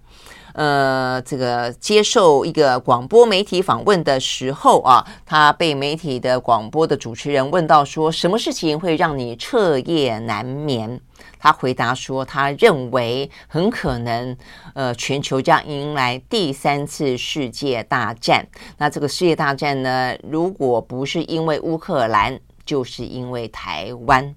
Speaker 1: 呃，这个接受一个广播媒体访问的时候啊，他被媒体的广播的主持人问到说，什么事情会让你彻夜难眠？他回答说，他认为很可能，呃，全球将迎来第三次世界大战。那这个世界大战呢，如果不是因为乌克兰，就是因为台湾。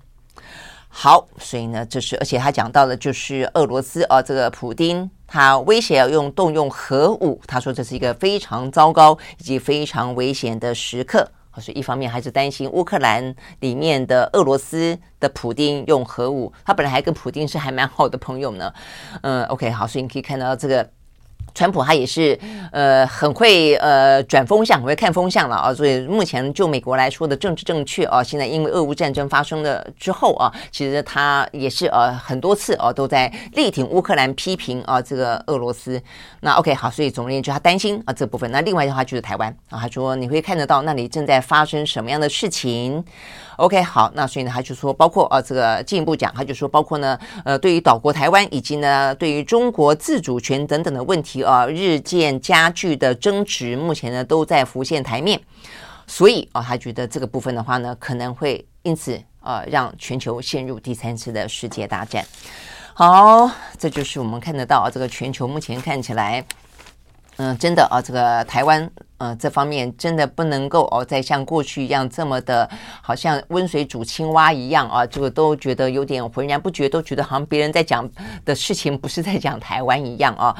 Speaker 1: 好，所以呢，这是而且他讲到的就是俄罗斯啊，这个普丁他威胁要用动用核武，他说这是一个非常糟糕以及非常危险的时刻。所以一方面还是担心乌克兰里面的俄罗斯的普丁用核武，他本来还跟普丁是还蛮好的朋友呢。嗯，OK，好，所以你可以看到这个。川普他也是呃很会呃转风向，很会看风向了啊，所以目前就美国来说的政治正确啊，现在因为俄乌战争发生了之后啊，其实他也是呃很多次啊都在力挺乌克兰，批评啊这个俄罗斯。那 OK 好，所以总而言之他担心啊这部分。那另外的话就是台湾啊，他说你会看得到那里正在发生什么样的事情。OK，好，那所以呢，他就说，包括呃，这个进一步讲，他就说，包括呢，呃，对于岛国台湾以及呢，对于中国自主权等等的问题啊，日渐加剧的争执，目前呢都在浮现台面。所以啊，他觉得这个部分的话呢，可能会因此呃，让全球陷入第三次的世界大战。好，这就是我们看得到啊，这个全球目前看起来。嗯，真的啊，这个台湾，呃，这方面真的不能够哦，再像过去一样这么的，好像温水煮青蛙一样啊，这个都觉得有点浑然不觉，都觉得好像别人在讲的事情不是在讲台湾一样啊。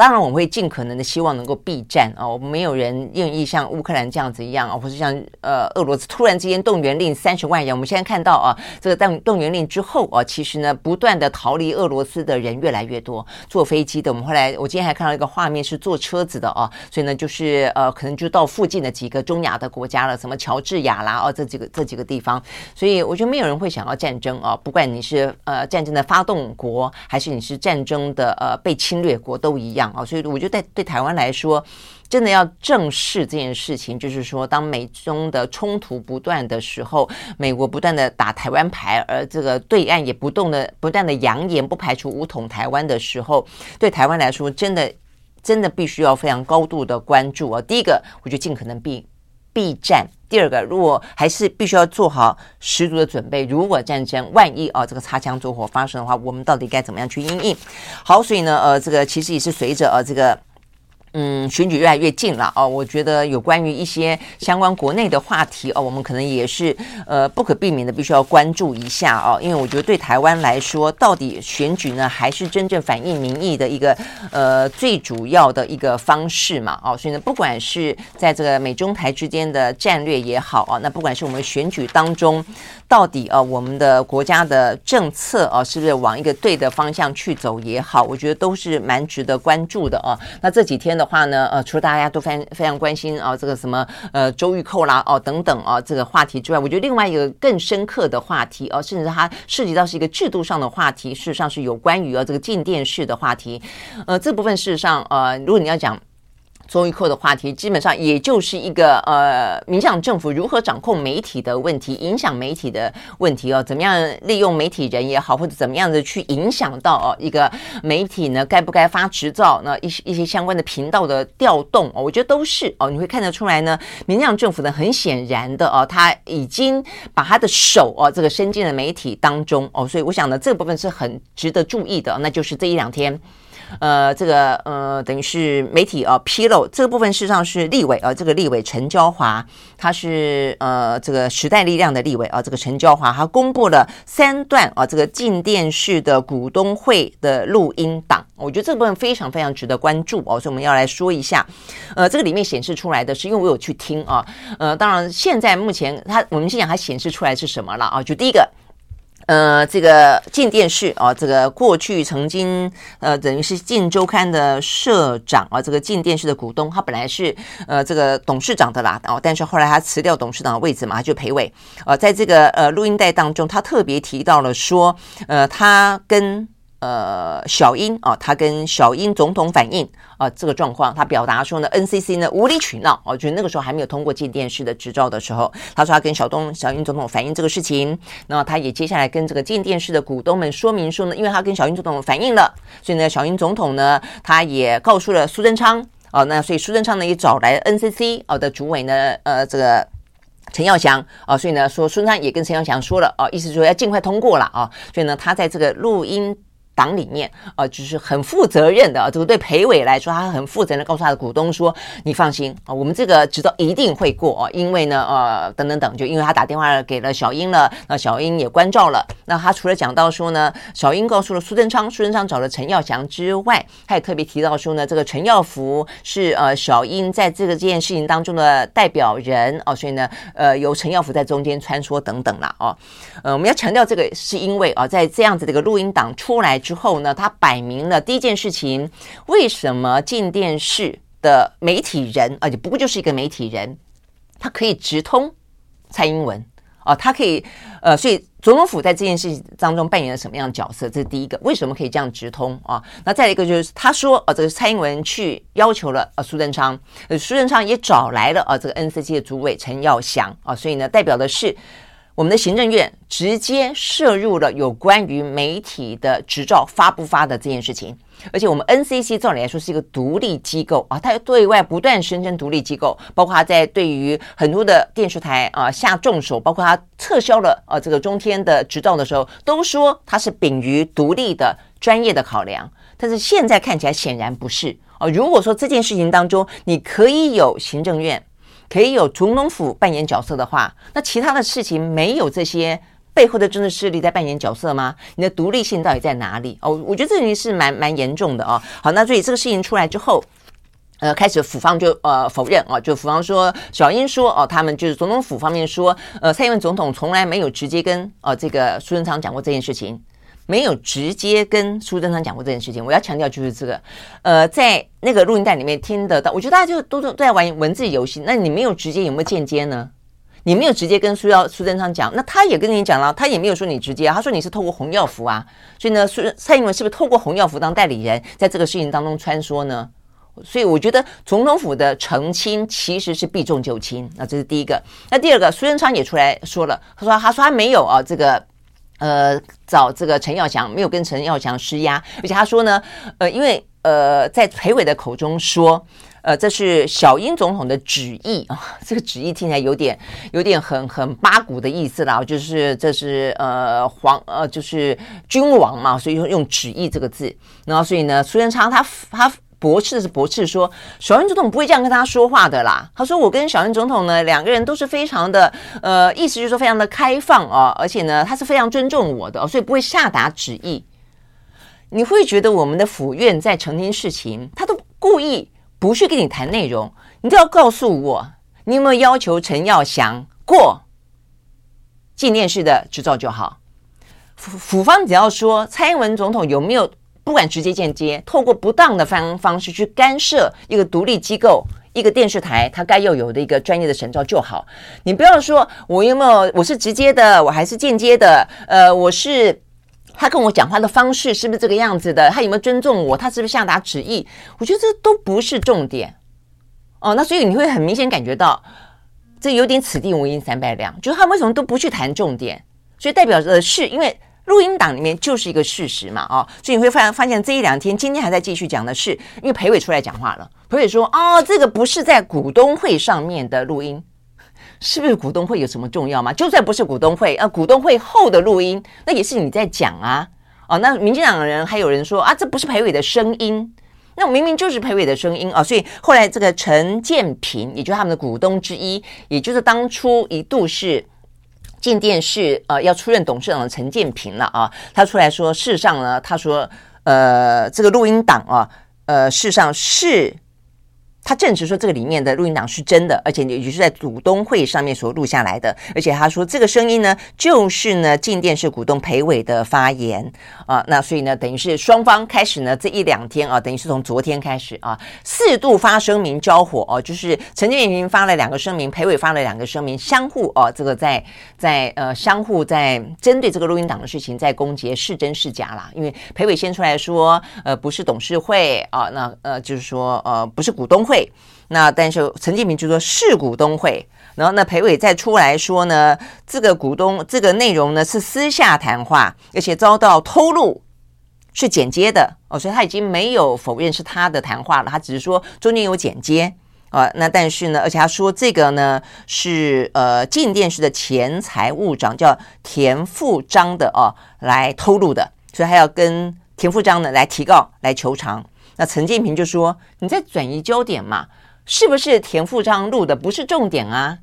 Speaker 1: 当然，我们会尽可能的希望能够避战啊！我们没有人愿意像乌克兰这样子一样啊，或者像呃俄罗斯突然之间动员令三十万人。我们现在看到啊，这个动动员令之后啊，其实呢，不断的逃离俄罗斯的人越来越多，坐飞机的。我们后来，我今天还看到一个画面是坐车子的啊，所以呢，就是呃，可能就到附近的几个中亚的国家了，什么乔治亚啦啊，这几个这几个地方。所以我觉得没有人会想要战争啊，不管你是呃战争的发动国，还是你是战争的呃被侵略国，都一样。啊，所以我觉得对对台湾来说，真的要正视这件事情，就是说，当美中的冲突不断的时候，美国不断的打台湾牌，而这个对岸也不动的不断的扬言不排除武统台湾的时候，对台湾来说，真的真的必须要非常高度的关注啊。第一个，我就尽可能避避战；第二个，如果还是必须要做好十足的准备，如果战争万一啊这个擦枪走火发生的话，我们到底该怎么样去应应？好，所以呢，呃，这个其实也是随着呃这个。嗯，选举越来越近了哦，我觉得有关于一些相关国内的话题哦，我们可能也是呃不可避免的，必须要关注一下哦。因为我觉得对台湾来说，到底选举呢，还是真正反映民意的一个呃最主要的一个方式嘛哦。所以呢，不管是在这个美中台之间的战略也好啊，那不管是我们选举当中到底呃我们的国家的政策啊，是不是往一个对的方向去走也好，我觉得都是蛮值得关注的啊。那这几天。的话呢，呃，除了大家都非常非常关心啊，这个什么呃周玉蔻啦，哦等等啊，这个话题之外，我觉得另外一个更深刻的话题哦，甚至它涉及到是一个制度上的话题，事实上是有关于啊这个进电视的话题，呃，这部分事实上呃，如果你要讲。周一扣的话题，基本上也就是一个呃，民进党政府如何掌控媒体的问题，影响媒体的问题哦，怎么样利用媒体人也好，或者怎么样的去影响到哦一个媒体呢，该不该发执照？那一些一些相关的频道的调动哦，我觉得都是哦，你会看得出来呢，民进党政府呢，很显然的哦，他已经把他的手哦，这个伸进了媒体当中哦，所以我想呢，这个部分是很值得注意的，那就是这一两天。呃，这个呃，等于是媒体啊披露这个部分，事实上是立委啊，这个立委陈椒华，他是呃这个时代力量的立委啊，这个陈椒华他公布了三段啊，这个进电视的股东会的录音档，我觉得这个部分非常非常值得关注哦，所以我们要来说一下，呃，这个里面显示出来的是，因为我有去听啊，呃，当然现在目前他我们先讲它显示出来是什么了啊，就第一个。呃，这个静电视啊，这个过去曾经呃，等于是《进周刊》的社长啊，这个静电视的股东，他本来是呃这个董事长的啦，哦，但是后来他辞掉董事长的位置嘛，他就陪位。呃，在这个呃录音带当中，他特别提到了说，呃，他跟。呃，小英啊，他跟小英总统反映啊，这个状况，他表达说呢，NCC 呢无理取闹哦，就是那个时候还没有通过进电视的执照的时候，他说他跟小东、小英总统反映这个事情，那他也接下来跟这个进电视的股东们说明说呢，因为他跟小英总统反映了，所以呢，小英总统呢，他也告诉了苏贞昌哦，那所以苏贞昌呢也找来 NCC 哦的主委呢，呃，这个陈耀祥啊，所以呢说苏贞昌也跟陈耀祥说了哦，意思说要尽快通过了啊，所以呢，他在这个录音。党里面啊，就是很负责任的啊，这个对裴伟来说，他很负责任的告诉他的股东说：“你放心啊，我们这个执照一定会过啊，因为呢，呃，等等等，就因为他打电话给了小英了，那小英也关照了。那他除了讲到说呢，小英告诉了苏贞昌，苏贞昌找了陈耀祥之外，他也特别提到说呢，这个陈耀福是呃小英在这个这件事情当中的代表人哦，所以呢，呃，由陈耀福在中间穿梭等等啦哦，呃我们要强调这个是因为啊，在这样子的一个录音档出来。之后呢，他摆明了第一件事情，为什么进电视的媒体人，而且不过就是一个媒体人，他可以直通蔡英文啊，他可以呃，所以总统府在这件事情当中扮演了什么样的角色？这是第一个，为什么可以这样直通啊？那再一个就是他说，呃，这个蔡英文去要求了呃苏贞昌，呃苏贞昌也找来了啊这个 NCC 的主委陈耀祥啊，所以呢，代表的是。我们的行政院直接涉入了有关于媒体的执照发不发的这件事情，而且我们 NCC 照理来说是一个独立机构啊，它对外不断声称独立机构，包括它在对于很多的电视台啊下重手，包括它撤销了啊这个中天的执照的时候，都说它是秉于独立的专业的考量，但是现在看起来显然不是啊。如果说这件事情当中你可以有行政院。可以有总统府扮演角色的话，那其他的事情没有这些背后的政治势力在扮演角色吗？你的独立性到底在哪里？哦，我觉得这件事蛮蛮严重的哦。好，那所以这个事情出来之后，呃，开始府方就呃否认啊，就府方说小英说哦，他们就是总统府方面说，呃，蔡英文总统从来没有直接跟呃这个苏贞昌讲过这件事情。没有直接跟苏贞昌讲过这件事情，我要强调就是这个，呃，在那个录音带里面听得到，我觉得大家就都都在玩文字游戏。那你没有直接，有没有间接呢？你没有直接跟苏耀苏贞昌讲，那他也跟你讲了，他也没有说你直接，他说你是透过洪耀福啊。所以呢，苏蔡英文是不是透过洪耀福当代理人，在这个事情当中穿梭呢？所以我觉得总统府的澄清其实是避重就轻。那这是第一个。那第二个，苏贞昌也出来说了，他说他说他没有啊这个。呃，找这个陈耀祥没有跟陈耀祥施压，而且他说呢，呃，因为呃，在裴伟的口中说，呃，这是小英总统的旨意啊，*laughs* 这个旨意听起来有点有点很很八股的意思啦，就是这是呃皇呃就是君王嘛，所以用用旨意这个字，然后所以呢，苏贞昌他他。驳斥是驳斥说，小英总统不会这样跟他说话的啦。他说，我跟小英总统呢，两个人都是非常的，呃，意思就是说非常的开放啊，而且呢，他是非常尊重我的，所以不会下达旨意。你会觉得我们的府院在澄清事情，他都故意不去跟你谈内容，你都要告诉我，你有没有要求陈耀祥过纪念式的执照就好。府府方只要说蔡英文总统有没有。不管直接间接，透过不当的方方式去干涉一个独立机构、一个电视台，它该要有的一个专业的审照就好。你不要说我有没有，我是直接的，我还是间接的。呃，我是他跟我讲话的方式是不是这个样子的？他有没有尊重我？他是不是下达旨意？我觉得这都不是重点。哦，那所以你会很明显感觉到，这有点此地无银三百两，就是他为什么都不去谈重点？所以代表的是因为。录音档里面就是一个事实嘛，哦，所以你会发发现这一两天，今天还在继续讲的是，因为裴伟出来讲话了，裴伟说，哦，这个不是在股东会上面的录音，是不是股东会有什么重要吗？就算不是股东会，呃，股东会后的录音，那也是你在讲啊，哦，那民进党的人还有人说啊，这不是裴伟的声音，那明明就是裴伟的声音啊，所以后来这个陈建平，也就是他们的股东之一，也就是当初一度是进电视呃要出任董事长的陈建平了啊，他出来说，事实上呢，他说呃这个录音档啊，呃事实上是。他证实说这个里面的录音档是真的，而且也就是在股东会上面所录下来的。而且他说这个声音呢，就是呢进电视股东裴伟的发言啊。那所以呢，等于是双方开始呢这一两天啊，等于是从昨天开始啊，四度发声明交火哦、啊，就是陈建平发了两个声明，裴伟发了两个声明，相互哦、啊，这个在在呃相互在针对这个录音档的事情在攻击是真是假啦。因为裴伟先出来说，呃，不是董事会啊，那呃就是说呃不是股东会。那但是陈建平就说是股东会，然后那裴伟再出来说呢，这个股东这个内容呢是私下谈话，而且遭到偷录，是剪接的哦，所以他已经没有否认是他的谈话了，他只是说中间有剪接啊、那但是呢，而且他说这个呢是呃镜电视的前财务长叫田富章的哦来偷录的，所以他要跟田富章呢来提告来求偿。那陈建平就说：“你在转移焦点嘛？是不是田富章录的不是重点啊？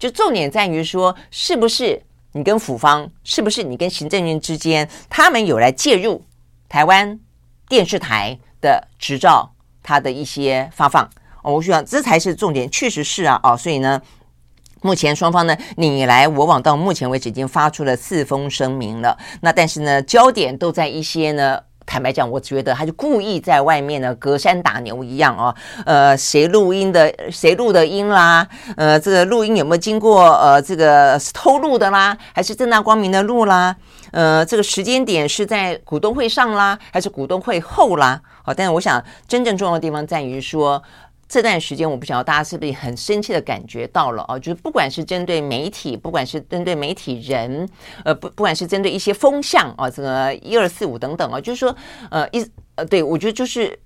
Speaker 1: 就重点在于说，是不是你跟府方，是不是你跟行政院之间，他们有来介入台湾电视台的执照，他的一些发放？我想这才是重点，确实是啊，哦，所以呢，目前双方呢，你来我往，到目前为止已经发出了四封声明了。那但是呢，焦点都在一些呢。”坦白讲，我觉得他就故意在外面呢，隔山打牛一样哦。呃，谁录音的？谁录的音啦？呃，这个录音有没有经过呃这个偷录的啦？还是正大光明的录啦？呃，这个时间点是在股东会上啦，还是股东会后啦？好，但是我想真正重要的地方在于说。这段时间，我不晓得大家是不是很深切的感觉到了啊？就是不管是针对媒体，不管是针对媒体人，呃，不，不管是针对一些风向啊，这个一二四五等等啊，就是说，呃，一呃，对我觉得就是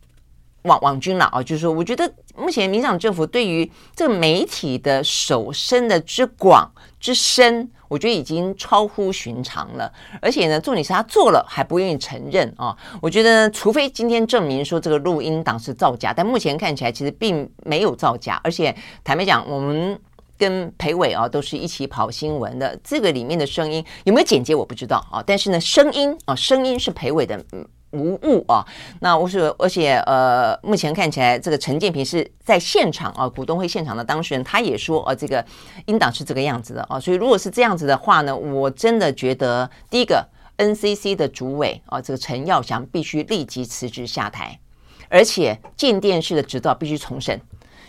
Speaker 1: 网网军了啊，就是说，我觉得目前民进党政府对于这个媒体的手伸的之广之深。我觉得已经超乎寻常了，而且呢，重点是他做了还不愿意承认啊！我觉得，除非今天证明说这个录音档是造假，但目前看起来其实并没有造假。而且坦白讲，我们跟裴伟啊都是一起跑新闻的，这个里面的声音有没有剪接我不知道啊，但是呢，声音啊，声音是裴伟的。无误啊，那我是，而且呃，目前看起来这个陈建平是在现场啊，股东会现场的当事人，他也说，呃，这个应当是这个样子的。啊，所以如果是这样子的话呢，我真的觉得第一个 NCC 的主委啊，这个陈耀祥必须立即辞职下台，而且建电视的执照必须重审。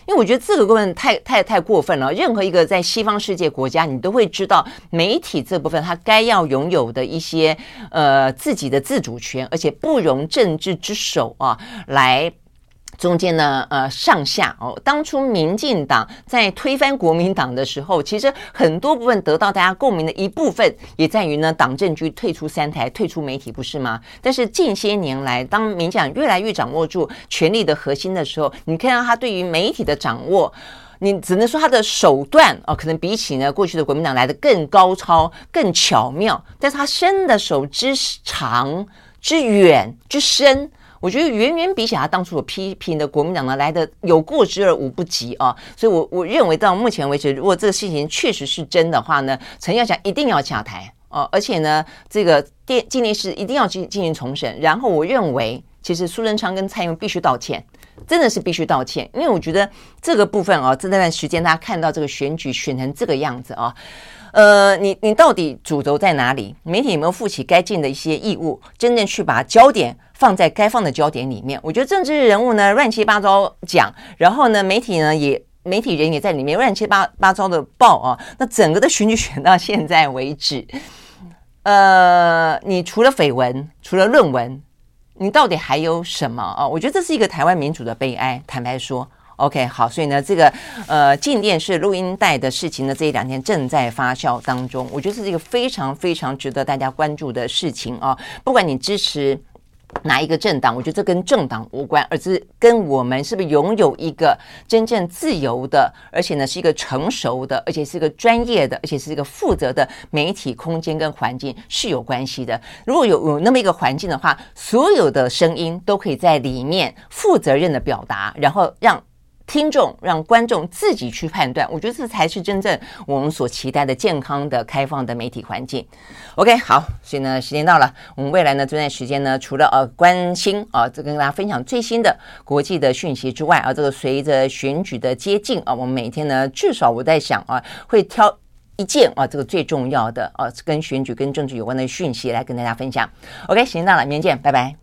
Speaker 1: 因为我觉得这个部分太太太过分了。任何一个在西方世界国家，你都会知道媒体这部分它该要拥有的一些呃自己的自主权，而且不容政治之手啊来。中间呢，呃，上下哦，当初民进党在推翻国民党的时候，其实很多部分得到大家共鸣的一部分，也在于呢，党政军退出三台，退出媒体，不是吗？但是近些年来，当民进党越来越掌握住权力的核心的时候，你看到他对于媒体的掌握，你只能说他的手段哦，可能比起呢过去的国民党来得更高超、更巧妙，但是他伸的手之长、之远、之深。我觉得远远比起他当初所批评的国民党呢来的有过之而无不及啊，所以我我认为到目前为止，如果这个事情确实是真的话呢，陈耀祥一定要下台哦，而且呢，这个电镜电视一定要进进行重审。然后我认为，其实苏贞昌跟蔡英文必须道歉，真的是必须道歉，因为我觉得这个部分啊，这段时间大家看到这个选举选成这个样子啊。呃，你你到底主轴在哪里？媒体有没有负起该尽的一些义务，真正去把焦点放在该放的焦点里面？我觉得政治人物呢乱七八糟讲，然后呢媒体呢也媒体人也在里面乱七八八糟的报啊。那整个的选举选到现在为止，呃，你除了绯闻，除了论文，你到底还有什么啊？我觉得这是一个台湾民主的悲哀。坦白说。OK，好，所以呢，这个呃，静电视录音带的事情呢，这一两天正在发酵当中。我觉得这是一个非常非常值得大家关注的事情啊。不管你支持哪一个政党？我觉得这跟政党无关，而是跟我们是不是拥有一个真正自由的，而且呢是一个成熟的，而且是一个专业的，而且是一个负责的媒体空间跟环境是有关系的。如果有有那么一个环境的话，所有的声音都可以在里面负责任的表达，然后让。听众让观众自己去判断，我觉得这才是真正我们所期待的健康的、开放的媒体环境。OK，好，所以呢，时间到了，我们未来呢这段时间呢，除了呃关心啊，这跟大家分享最新的国际的讯息之外啊，这个随着选举的接近啊，我们每天呢至少我在想啊，会挑一件啊这个最重要的啊跟选举跟政治有关的讯息来跟大家分享。OK，时间到了，明天见，拜拜。